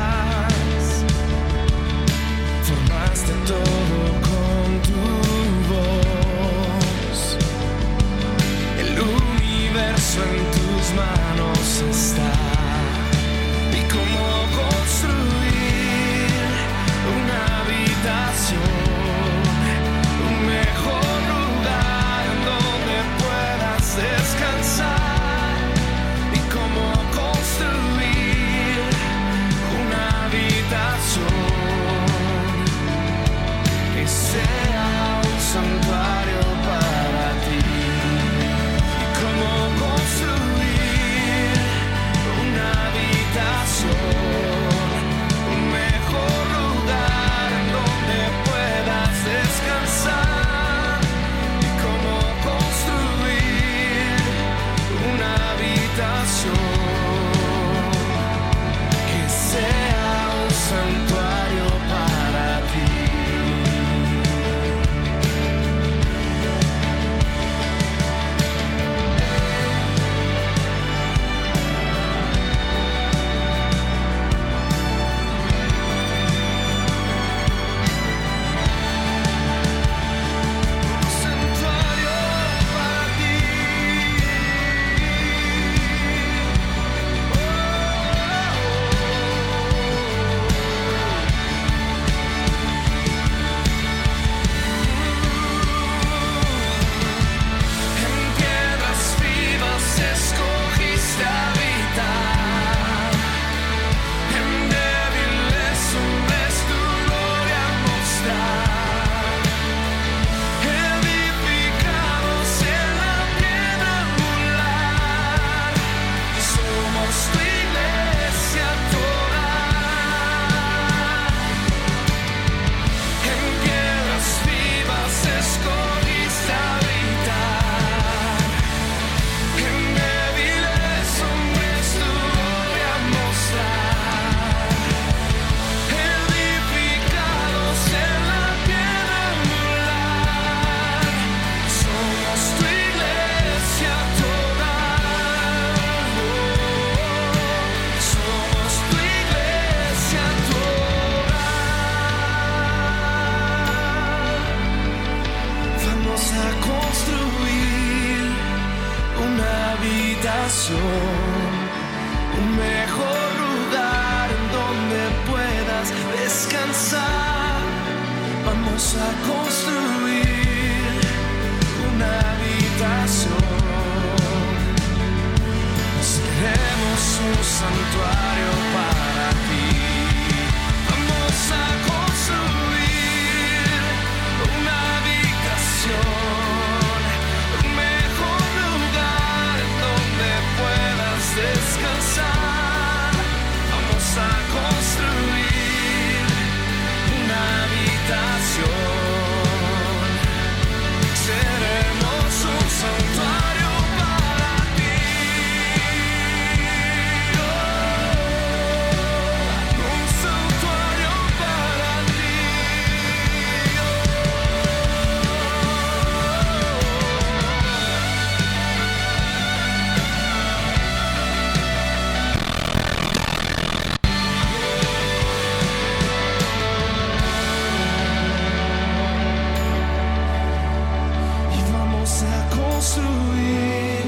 construir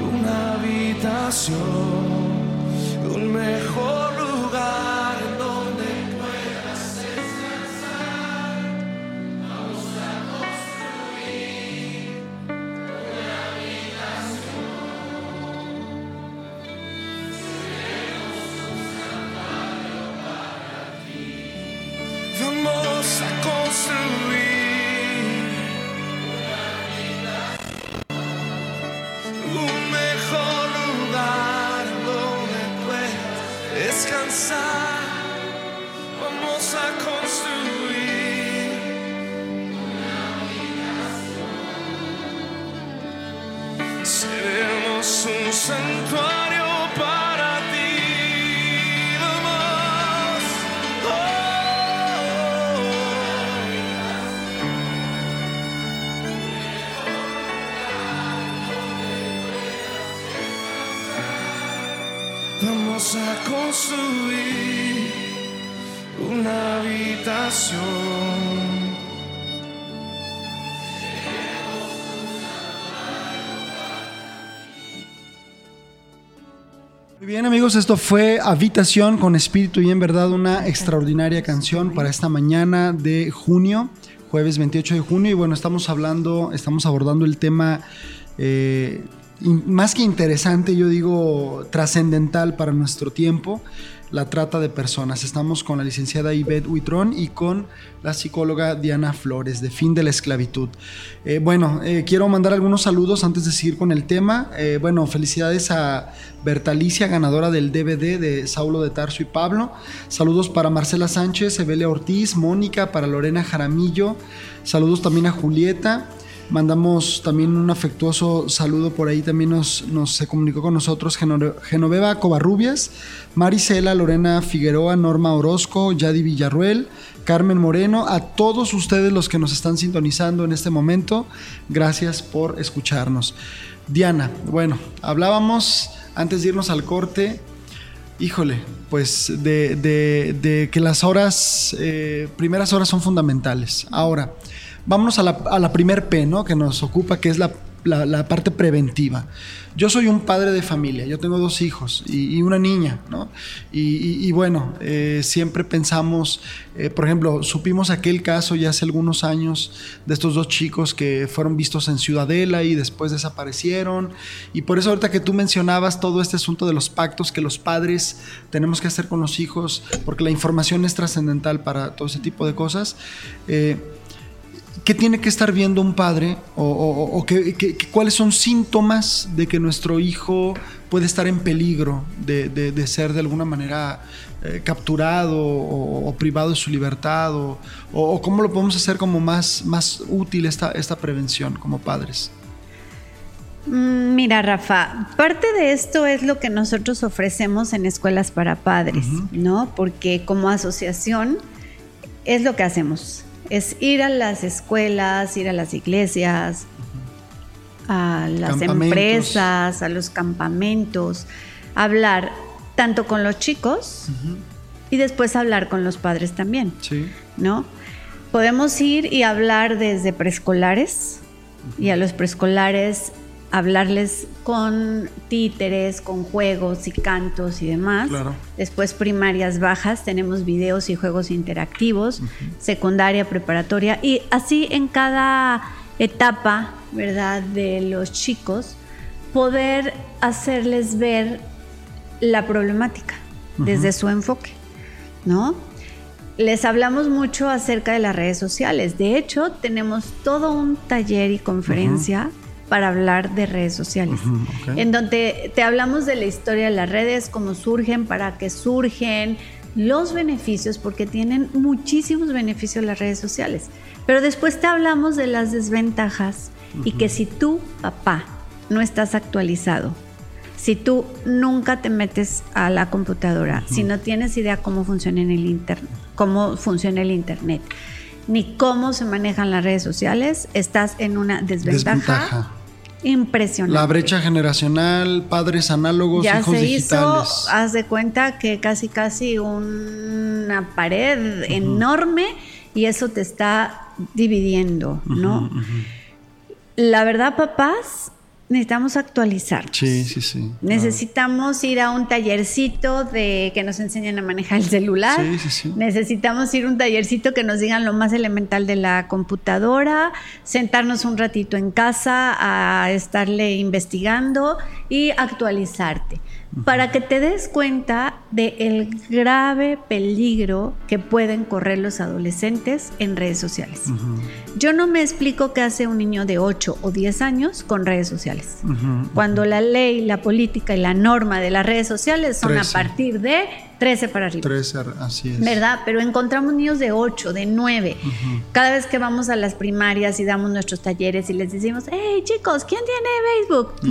una habitación. Esto fue Habitación con Espíritu y en verdad una extraordinaria canción para esta mañana de junio, jueves 28 de junio. Y bueno, estamos hablando, estamos abordando el tema eh, más que interesante, yo digo trascendental para nuestro tiempo, la trata de personas. Estamos con la licenciada Ivette Huitrón y con la psicóloga Diana Flores de Fin de la Esclavitud. Eh, bueno, eh, quiero mandar algunos saludos antes de seguir con el tema. Eh, bueno, felicidades a Bertalicia, ganadora del DVD de Saulo de Tarso y Pablo. Saludos para Marcela Sánchez, Evelia Ortiz, Mónica, para Lorena Jaramillo. Saludos también a Julieta. Mandamos también un afectuoso saludo por ahí. También nos, nos se comunicó con nosotros Geno- Genoveva Covarrubias, Marisela, Lorena Figueroa, Norma Orozco, Yadi Villarruel, Carmen Moreno, a todos ustedes los que nos están sintonizando en este momento. Gracias por escucharnos. Diana, bueno, hablábamos antes de irnos al corte Híjole, pues de, de- de que las horas, eh, primeras horas son fundamentales. Ahora, vámonos a la, a la primer P, ¿no? Que nos ocupa, que es la, la- parte preventiva. Yo soy un padre de familia, yo tengo dos hijos y, una niña, ¿no? Y bueno, eh, siempre pensamos, eh, por ejemplo, supimos aquel caso ya hace algunos años de estos dos chicos que fueron vistos en Ciudadela y después desaparecieron. Y por eso ahorita que tú mencionabas todo este asunto de los pactos que los padres tenemos que hacer con los hijos, porque la información es trascendental para todo ese tipo de cosas. eh, ¿Qué tiene que estar viendo un padre o, o- cuáles son síntomas de que nuestro hijo puede estar en peligro de, de- de ser de alguna manera eh, capturado o, o privado de su libertad o cómo lo podemos hacer como más, más útil esta, esta prevención como padres? Mm, Mira, Rafa, parte de esto es lo que nosotros ofrecemos en escuelas para padres, ¿no? Porque como asociación es lo que hacemos, es ir a las escuelas, ir a las iglesias, a las empresas, a los campamentos, hablar tanto con los chicos y después hablar con los padres también. Sí. ¿no? Podemos ir y hablar desde preescolares y a los preescolares hablarles con títeres, con juegos y cantos y demás. Claro. Después primarias bajas, tenemos videos y juegos interactivos, secundaria, preparatoria y así en cada etapa, ¿verdad? De los chicos, poder hacerles ver la problemática desde su enfoque, ¿no? Les hablamos mucho acerca de las redes sociales. De hecho, tenemos todo un taller y conferencia para hablar de redes sociales, en donde te hablamos de la historia de las redes, cómo surgen, para qué surgen, los beneficios, porque tienen muchísimos beneficios las redes sociales. Pero después te hablamos de las desventajas y que si tú, papá, no estás actualizado, si tú nunca te metes a la computadora, si no tienes idea cómo funciona en el internet, cómo funciona el internet, ni cómo se manejan las redes sociales, estás en una desventaja, Desventaja. impresionante. La brecha generacional, padres análogos, ya hijos se digitales. hizo, haz de cuenta que casi casi una pared enorme y eso te está dividiendo, ¿no? La verdad, papás, necesitamos actualizar. Sí, sí, sí. Necesitamos ir a un tallercito de que nos enseñen a manejar el celular. Sí, sí, sí. Necesitamos ir a un tallercito que nos digan lo más elemental de la computadora, sentarnos un ratito en casa a estarle investigando y actualizarte para que te des cuenta del grave peligro que pueden correr los adolescentes en redes sociales. Yo no me explico qué hace un niño de 8 o 10 años con redes sociales. Ujú. Cuando la ley, la política y la norma de las redes sociales son 13. a partir de 13 para arriba. 13, así es. ¿Verdad? Pero encontramos niños de 8, de 9. Cada vez que vamos a las primarias y damos nuestros talleres y les decimos, hey chicos, ¿quién tiene Facebook? Y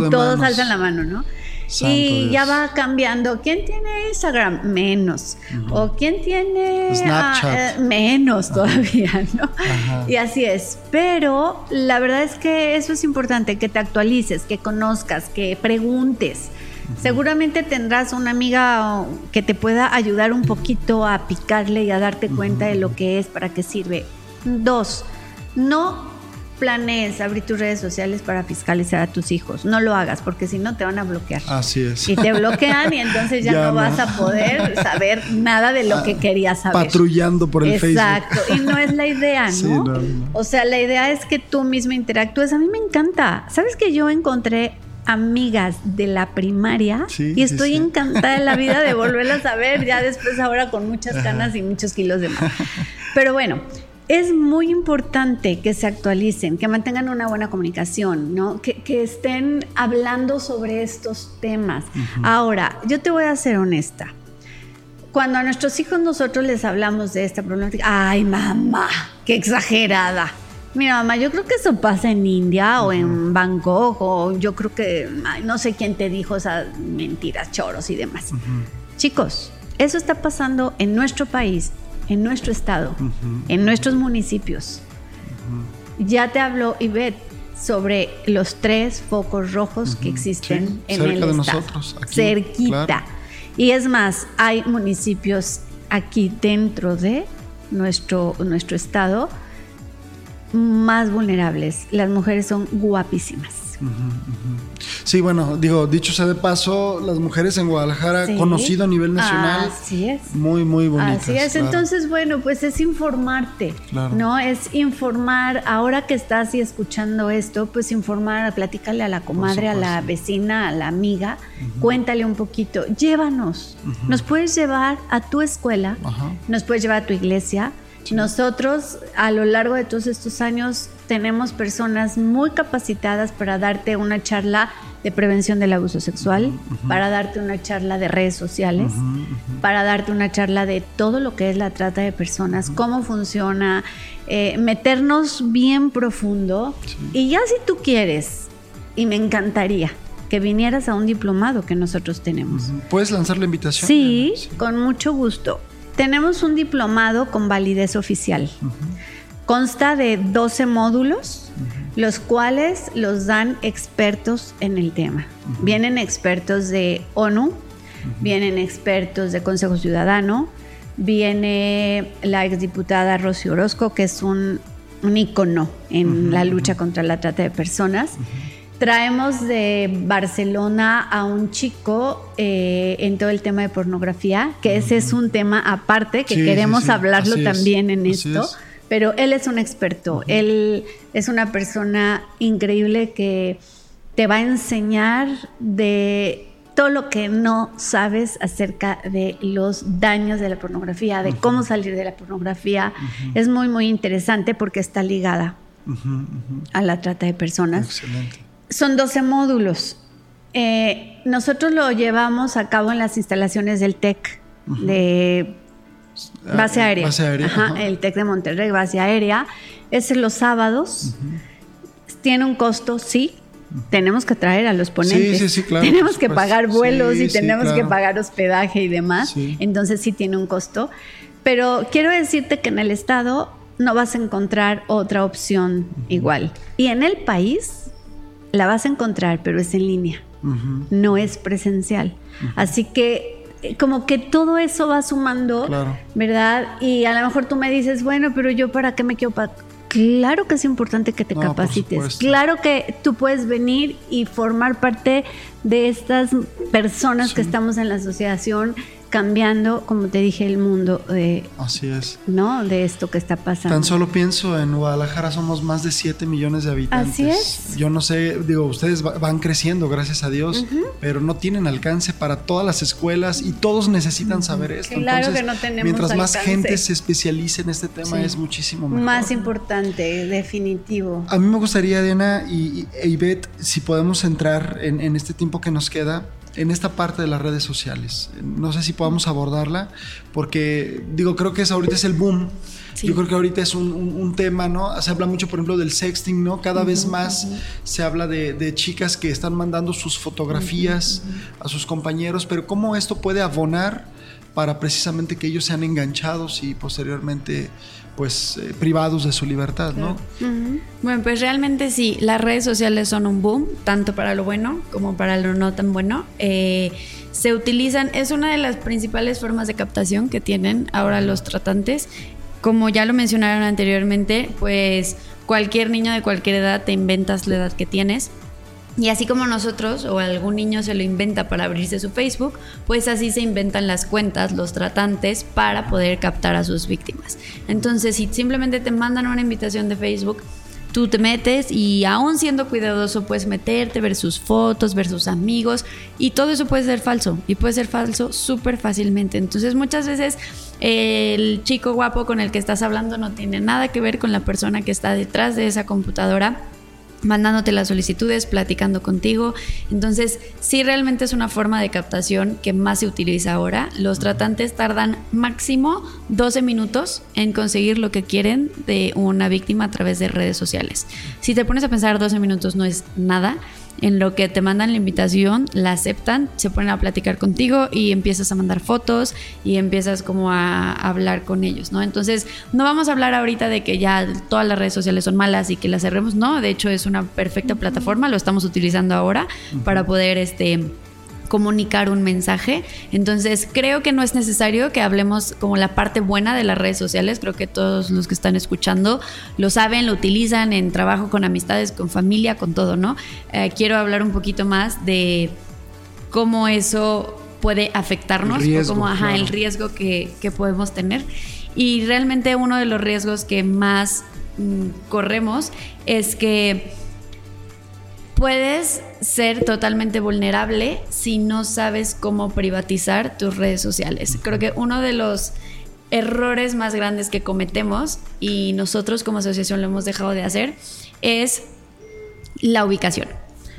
de Todos manos. alzan la mano, ¿no? Santo y ya va cambiando. ¿Quién tiene Instagram? Menos. ¿O quién tiene Snapchat. ah, eh, menos todavía, ¿no? Ajá. Y así es. Pero la verdad es que eso es importante, que te actualices, que conozcas, que preguntes. Seguramente tendrás una amiga que te pueda ayudar un poquito a picarle y a darte cuenta de lo que es, para qué sirve. Dos, no planees abrir tus redes sociales para fiscalizar a tus hijos. No lo hagas porque si no te van a bloquear. Así es. Y te bloquean y entonces ya, Ya no, no. vas a poder saber nada de lo que querías saber. Patrullando por el Exacto. Facebook. Y no es la idea, ¿no? Sí, no, no. O sea, la idea es que tú mismo interactúes. A mí me encanta. ¿Sabes que yo encontré amigas de la primaria Sí, y estoy sí. encantada de la vida de volverlas a ver ya después ahora con muchas canas y muchos kilos de más. Pero bueno, es muy importante que se actualicen, que mantengan una buena comunicación, ¿no? Que, que estén hablando sobre estos temas. Ahora, yo te voy a ser honesta. Cuando a nuestros hijos nosotros les hablamos de esta problemática, ay mamá, qué exagerada. Mira, mamá, yo creo que eso pasa en India o en Bangkok o yo creo que ay, no sé quién te dijo esas mentiras, choros y demás. Chicos, eso está pasando en nuestro país, en nuestro estado, en nuestros municipios. Ya te habló Ivette sobre los tres focos rojos que existen Sí, en cerca el de estado. nosotros, aquí, cerquita. claro. Y es más, hay municipios aquí dentro de nuestro, nuestro estado más vulnerables. Las mujeres son guapísimas. Sí, bueno, digo, dicho sea de paso, las mujeres en Guadalajara, Sí. conocido a nivel nacional, Así es. muy, muy bonitas. Así es, claro. entonces bueno, pues es informarte, Claro. ¿no? Es informar, ahora que estás y escuchando esto, pues informar, platícale a la comadre, a la vecina, a la amiga, cuéntale un poquito, llévanos, nos puedes llevar a tu escuela, nos puedes llevar a tu iglesia. Nosotros a lo largo de todos estos años tenemos personas muy capacitadas para darte una charla de prevención del abuso sexual, para darte una charla de redes sociales, para darte una charla de todo lo que es la trata de personas, cómo funciona, eh, meternos bien profundo. Y ya si tú quieres, y me encantaría que vinieras a un diplomado que nosotros tenemos. ¿Puedes lanzar la invitación? Sí, con mucho gusto. Tenemos un diplomado con validez oficial. Consta de 12 módulos, los cuales los dan expertos en el tema. Vienen expertos de ONU, vienen expertos de Consejo Ciudadano, viene la exdiputada Rosy Orozco, que es un, un ícono en la lucha contra la trata de personas. Traemos de Barcelona a un chico eh, en todo el tema de pornografía, que ese es un tema aparte, que Sí, queremos sí, hablarlo así es, también en así esto. es. Pero él es un experto, él es una persona increíble que te va a enseñar de todo lo que no sabes acerca de los daños de la pornografía, de cómo salir de la pornografía. Es muy, muy interesante porque está ligada a la trata de personas. Excelente. Son 12 módulos. Eh, nosotros lo llevamos a cabo en las instalaciones del TEC de Ah, base aérea. Base aérea. Ajá, ajá. el TEC de Monterrey, base aérea. Es los sábados. Tiene un costo, sí. Tenemos que traer a los ponentes. sí, sí, claro, Tenemos que pagar vuelos Sí, y sí, tenemos que pagar hospedaje y demás. Sí. Entonces sí tiene un costo. Pero quiero decirte que en el estado no vas a encontrar otra opción igual. Y en el país la vas a encontrar, pero es en línea no es presencial. Así que eh, como que todo eso va sumando, Claro. ¿verdad? Y a lo mejor tú me dices, bueno, pero yo para qué me quiero... pa-?" Claro que es importante que te No, capacites. Claro que tú puedes venir y formar parte de estas personas que estamos en la asociación cambiando, como te dije, el mundo de, Así es. ¿no? de esto que está pasando. Tan solo pienso en Guadalajara somos más de 7 millones de habitantes. Así es. Yo no sé, digo, ustedes va- van creciendo, gracias a Dios, pero no tienen alcance para todas las escuelas y todos necesitan saber esto. Claro Entonces, que no tenemos mientras más gente se especialice en este tema Sí. es muchísimo mejor. Más importante, definitivo. A mí me gustaría, Diana y, y si podemos entrar en, en este tiempo que nos queda en esta parte de las redes sociales. No sé si podamos abordarla, porque digo, creo que es ahorita es el boom. Sí. Yo creo que ahorita es un, un- un tema, ¿no? Se habla mucho, por ejemplo, del sexting, ¿no? Cada vez más se habla de, de chicas que están mandando sus fotografías a sus compañeros, pero cómo esto puede abonar para precisamente que ellos sean enganchados y posteriormente pues eh, privados de su libertad, ¿no? Bueno, pues realmente sí, las redes sociales son un boom, tanto para lo bueno como para lo no tan bueno. Eh, se utilizan, es una de las principales formas de captación que tienen ahora los tratantes. Como ya lo mencionaron anteriormente, pues cualquier niño de cualquier edad te inventas la edad que tienes y así como nosotros o algún niño se lo inventa para abrirse su Facebook, pues así se inventan las cuentas, los tratantes, para poder captar a sus víctimas. Entonces, si simplemente te mandan una invitación de Facebook, tú te metes y aún siendo cuidadoso puedes meterte, ver sus fotos, ver sus amigos y todo eso puede ser falso y puede ser falso súper fácilmente. Entonces muchas veces el chico guapo con el que estás hablando no tiene nada que ver con la persona que está detrás de esa computadora mandándote las solicitudes, platicando contigo. Entonces, sí realmente es una forma de captación que más se utiliza ahora. Los tratantes tardan máximo 12 minutos en conseguir lo que quieren de una víctima a través de redes sociales. Si te pones a pensar, 12 minutos no es nada en lo que te mandan la invitación, la aceptan, se ponen a platicar contigo y empiezas a mandar fotos y empiezas como a hablar con ellos, ¿no? Entonces, no vamos a hablar ahorita de que ya todas las redes sociales son malas y que las cerremos, no, de hecho es una perfecta plataforma, lo estamos utilizando ahora para poder este comunicar un mensaje. Entonces, creo que no es necesario que hablemos como la parte buena de las redes sociales. Creo que todos los que están escuchando lo saben, lo utilizan en trabajo con amistades, con familia, con todo, ¿no? Eh, quiero hablar un poquito más de cómo eso puede afectarnos El riesgo, o como ajá, claro. el riesgo que, que podemos tener. Y realmente uno de los riesgos que más mm, corremos es que puedes ser totalmente vulnerable si no sabes cómo privatizar tus redes sociales. Creo que uno de los errores más grandes que cometemos y nosotros como asociación lo hemos dejado de hacer es la ubicación.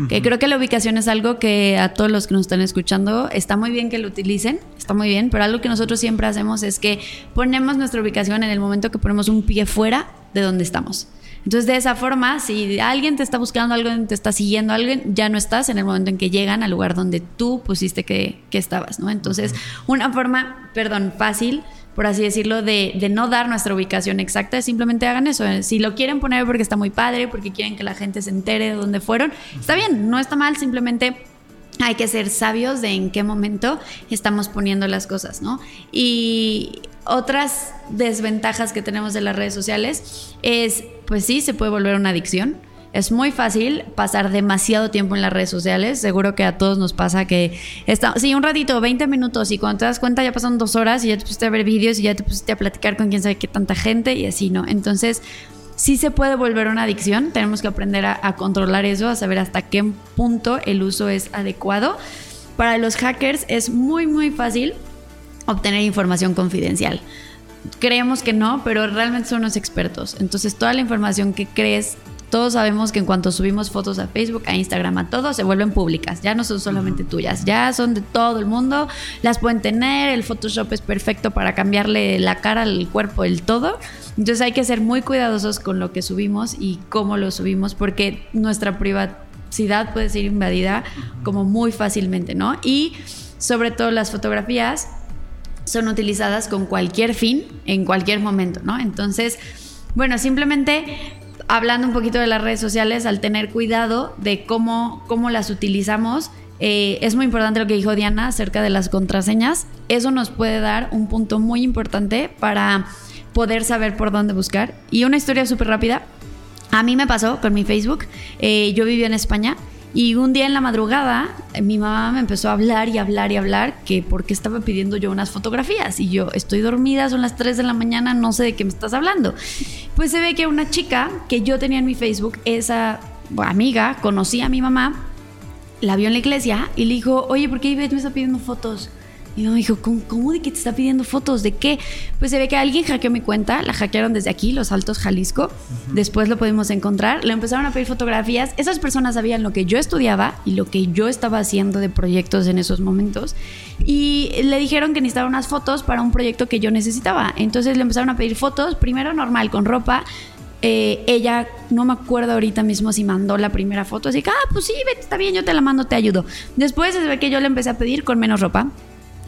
Que creo que la ubicación es algo que a todos los que nos están escuchando está muy bien que lo utilicen, está muy bien, pero algo que nosotros siempre hacemos es que ponemos nuestra ubicación en el momento que ponemos un pie fuera de donde estamos. Entonces, de esa forma, si alguien te está buscando, alguien te está siguiendo, alguien, ya no estás en el momento en que llegan al lugar donde tú pusiste que, que estabas, ¿no? Entonces, una forma, perdón, fácil, por así decirlo, de, de no dar nuestra ubicación exacta, es simplemente hagan eso. Si lo quieren poner porque está muy padre, porque quieren que la gente se entere de dónde fueron, está bien, no está mal, simplemente hay que ser sabios de en qué momento estamos poniendo las cosas, ¿no? Y otras desventajas que tenemos de las redes sociales es, pues sí, se puede volver una adicción. Es muy fácil pasar demasiado tiempo en las redes sociales. Seguro que a todos nos pasa que está, sí, un ratito, 20 minutos, y cuando te das cuenta ya pasan dos horas y ya te pusiste a ver vídeos y ya te pusiste a platicar con quién sabe qué tanta gente y así, ¿no? Entonces, sí se puede volver una adicción. Tenemos que aprender a, a controlar eso, a saber hasta qué punto el uso es adecuado. Para los hackers es muy, muy fácil obtener información confidencial. Creemos que no, pero realmente son unos expertos. Entonces, toda la información que crees, todos sabemos que en cuanto subimos fotos a Facebook, a Instagram, a todo, se vuelven públicas. Ya no son solamente tuyas, ya son de todo el mundo. Las pueden tener. El Photoshop es perfecto para cambiarle la cara, el cuerpo, el todo. Entonces, hay que ser muy cuidadosos con lo que subimos y cómo lo subimos, porque nuestra privacidad puede ser invadida como muy fácilmente, ¿no? Y sobre todo las fotografías son utilizadas con cualquier fin en cualquier momento, ¿no? Entonces, bueno, simplemente hablando un poquito de las redes sociales, al tener cuidado de cómo, cómo las utilizamos, eh, es muy importante lo que dijo Diana acerca de las contraseñas. Eso nos puede dar un punto muy importante para poder saber por dónde buscar. Y una historia súper rápida. A mí me pasó con mi Facebook. Eh, yo vivía en España y un día en la madrugada eh, mi mamá me empezó a hablar y hablar y hablar que porque estaba pidiendo yo unas fotografías y yo estoy dormida, son las 3 de la mañana, no sé de qué me estás hablando. Pues se ve que una chica que yo tenía en mi Facebook, esa amiga, conocía a mi mamá, la vio en la iglesia y le dijo, oye, ¿por qué Ivette me está pidiendo fotos? Y me dijo, ¿cómo, ¿cómo, de que te está pidiendo fotos? ¿De qué? Pues se ve que alguien hackeó mi cuenta, la hackearon desde aquí, Los Altos, Jalisco. Después lo pudimos encontrar, le empezaron a pedir fotografías. Esas personas sabían lo que yo estudiaba y lo que yo estaba haciendo de proyectos en esos momentos. Y le dijeron que necesitaba unas fotos para un proyecto que yo necesitaba. Entonces le empezaron a pedir fotos, primero normal, con ropa. Eh, ella, no me acuerdo ahorita mismo si mandó la primera foto, así que, ah, pues sí, vete, está bien, yo te la mando, te ayudo. Después se ve que yo le empecé a pedir con menos ropa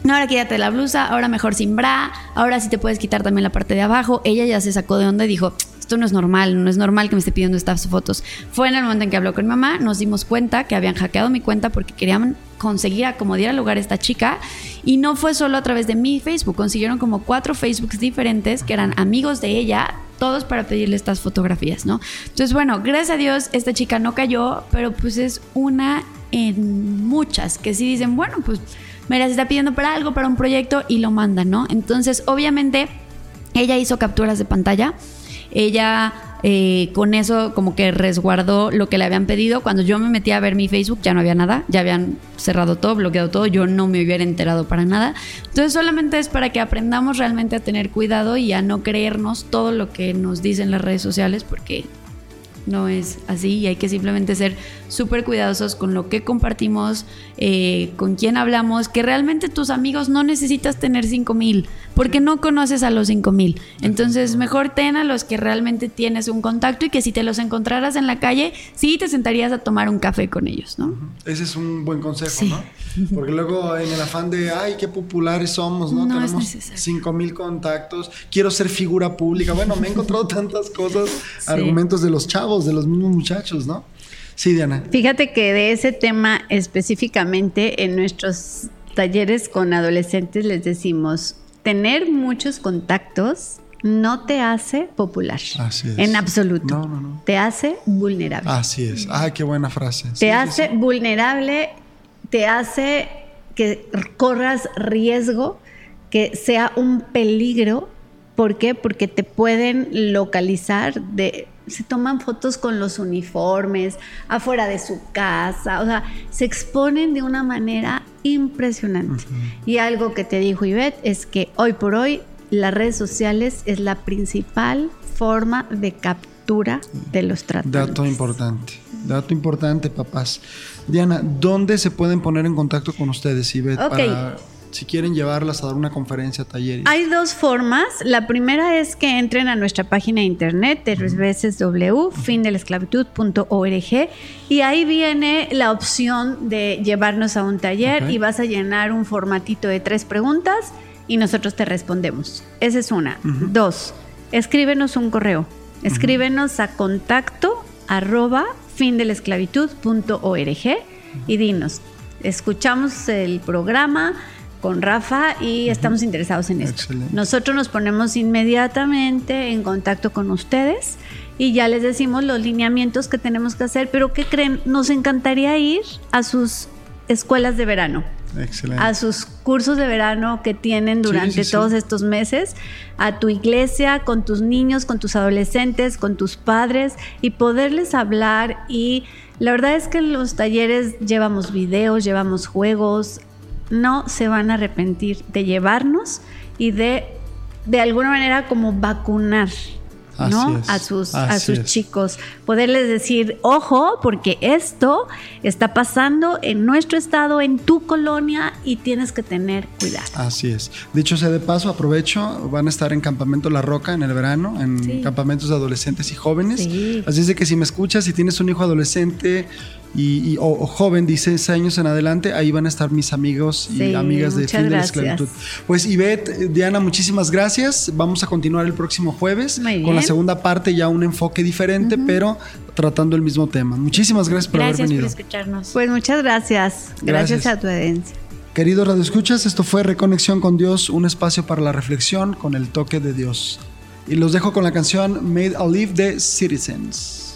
ahora quítate la blusa, ahora mejor sin bra, ahora sí te puedes quitar también la parte de abajo. Ella ya se sacó de onda y dijo, esto no es normal, no es normal que me esté pidiendo estas fotos. Fue en el momento en que habló con mi mamá, nos dimos cuenta que habían hackeado mi cuenta porque querían conseguir acomodar lugar a esta chica y no fue solo a través de mi Facebook, consiguieron como cuatro Facebooks diferentes que eran amigos de ella, todos para pedirle estas fotografías, ¿no? Entonces, bueno, gracias a Dios esta chica no cayó, pero pues es una en muchas que sí dicen, bueno, pues mira, se está pidiendo para algo, para un proyecto y lo mandan, ¿no? Entonces, obviamente, ella hizo capturas de pantalla, ella eh, con eso como que resguardó lo que le habían pedido. Cuando yo me metí a ver mi Facebook ya no había nada, ya habían cerrado todo, bloqueado todo, yo no me hubiera enterado para nada. Entonces solamente es para que aprendamos realmente a tener cuidado y a no creernos todo lo que nos dicen las redes sociales porque no es así y hay que simplemente ser súper cuidadosos con lo que compartimos, eh, con quién hablamos, que realmente tus amigos no necesitas tener 5 mil, porque no conoces a los 5 mil. Entonces mejor ten a los que realmente tienes un contacto y que si te los encontraras en la calle, sí te sentarías a tomar un café con ellos, ¿no? Ese es un buen consejo, ¿no? Porque luego en el afán de, ay, qué populares somos, ¿no? No Tenemos necesario. 5 mil contactos, quiero ser figura pública. Bueno, me he encontrado tantas cosas, argumentos de los chavos, de los mismos muchachos, ¿no? Sí, Diana. Fíjate que de ese tema específicamente en nuestros talleres con adolescentes les decimos, tener muchos contactos no te hace popular. Así es. En absoluto. No, no, no. Te hace vulnerable. Así es. Ah, qué buena frase. Te sí, hace sí. vulnerable, te hace que corras riesgo, que sea un peligro. ¿Por qué? Porque te pueden localizar de se toman fotos con los uniformes, afuera de su casa, o sea, se exponen de una manera impresionante. Y algo que te dijo Ivette es que hoy por hoy las redes sociales es la principal forma de captura de los tratantes. Dato importante. Dato importante, papás. Diana, ¿dónde se pueden poner en contacto con ustedes, Ivette, Ok. para si quieren llevarlas a dar una conferencia, taller? Hay dos formas. La primera es que entren a nuestra página de internet www.findelesclavitud.org y ahí viene la opción de llevarnos a un taller y vas a llenar un formatito de tres preguntas y nosotros te respondemos. Esa es una. Dos, escríbenos un correo. Escríbenos a contacto arroba findelesclavitud.org y dinos, escuchamos el programa con Rafa y estamos interesados en esto. Excelente. Nosotros nos ponemos inmediatamente en contacto con ustedes y ya les decimos los lineamientos que tenemos que hacer, pero ¿qué creen? Nos encantaría ir a sus escuelas de verano Excelente. a sus cursos de verano que tienen durante sí, sí. todos estos meses, a tu iglesia, con tus niños, con tus adolescentes, con tus padres y poderles hablar. Y la verdad es que en los talleres llevamos videos, llevamos juegos, no se van a arrepentir de llevarnos y de de alguna manera como vacunar. ¿no? Es, A sus, a sus es. chicos, poderles decir, ojo, porque esto está pasando en nuestro estado, en tu colonia y tienes que tener cuidado. Así es. Dicho sea de paso, aprovecho, van a estar en Campamento La Roca en el verano, en Sí. campamentos de adolescentes y jóvenes. Sí. Así es de que si me escuchas, si tienes un hijo adolescente y, y- o, o joven, 16 años en adelante, ahí van a estar mis amigos y Sí, amigas de Fin de la gracias. Esclavitud. Pues Ivette, eh, Diana, muchísimas gracias. Vamos a continuar el próximo jueves con la segunda parte, ya un enfoque diferente, pero tratando el mismo tema. Muchísimas gracias por Gracias haber por venido. escucharnos. Pues muchas gracias. Gracias, Gracias. a tu audiencia. Queridos radioescuchas, esto fue Reconexión con Dios, un espacio para la reflexión con el toque de Dios. Y los dejo con la canción Made a Live de Citizens.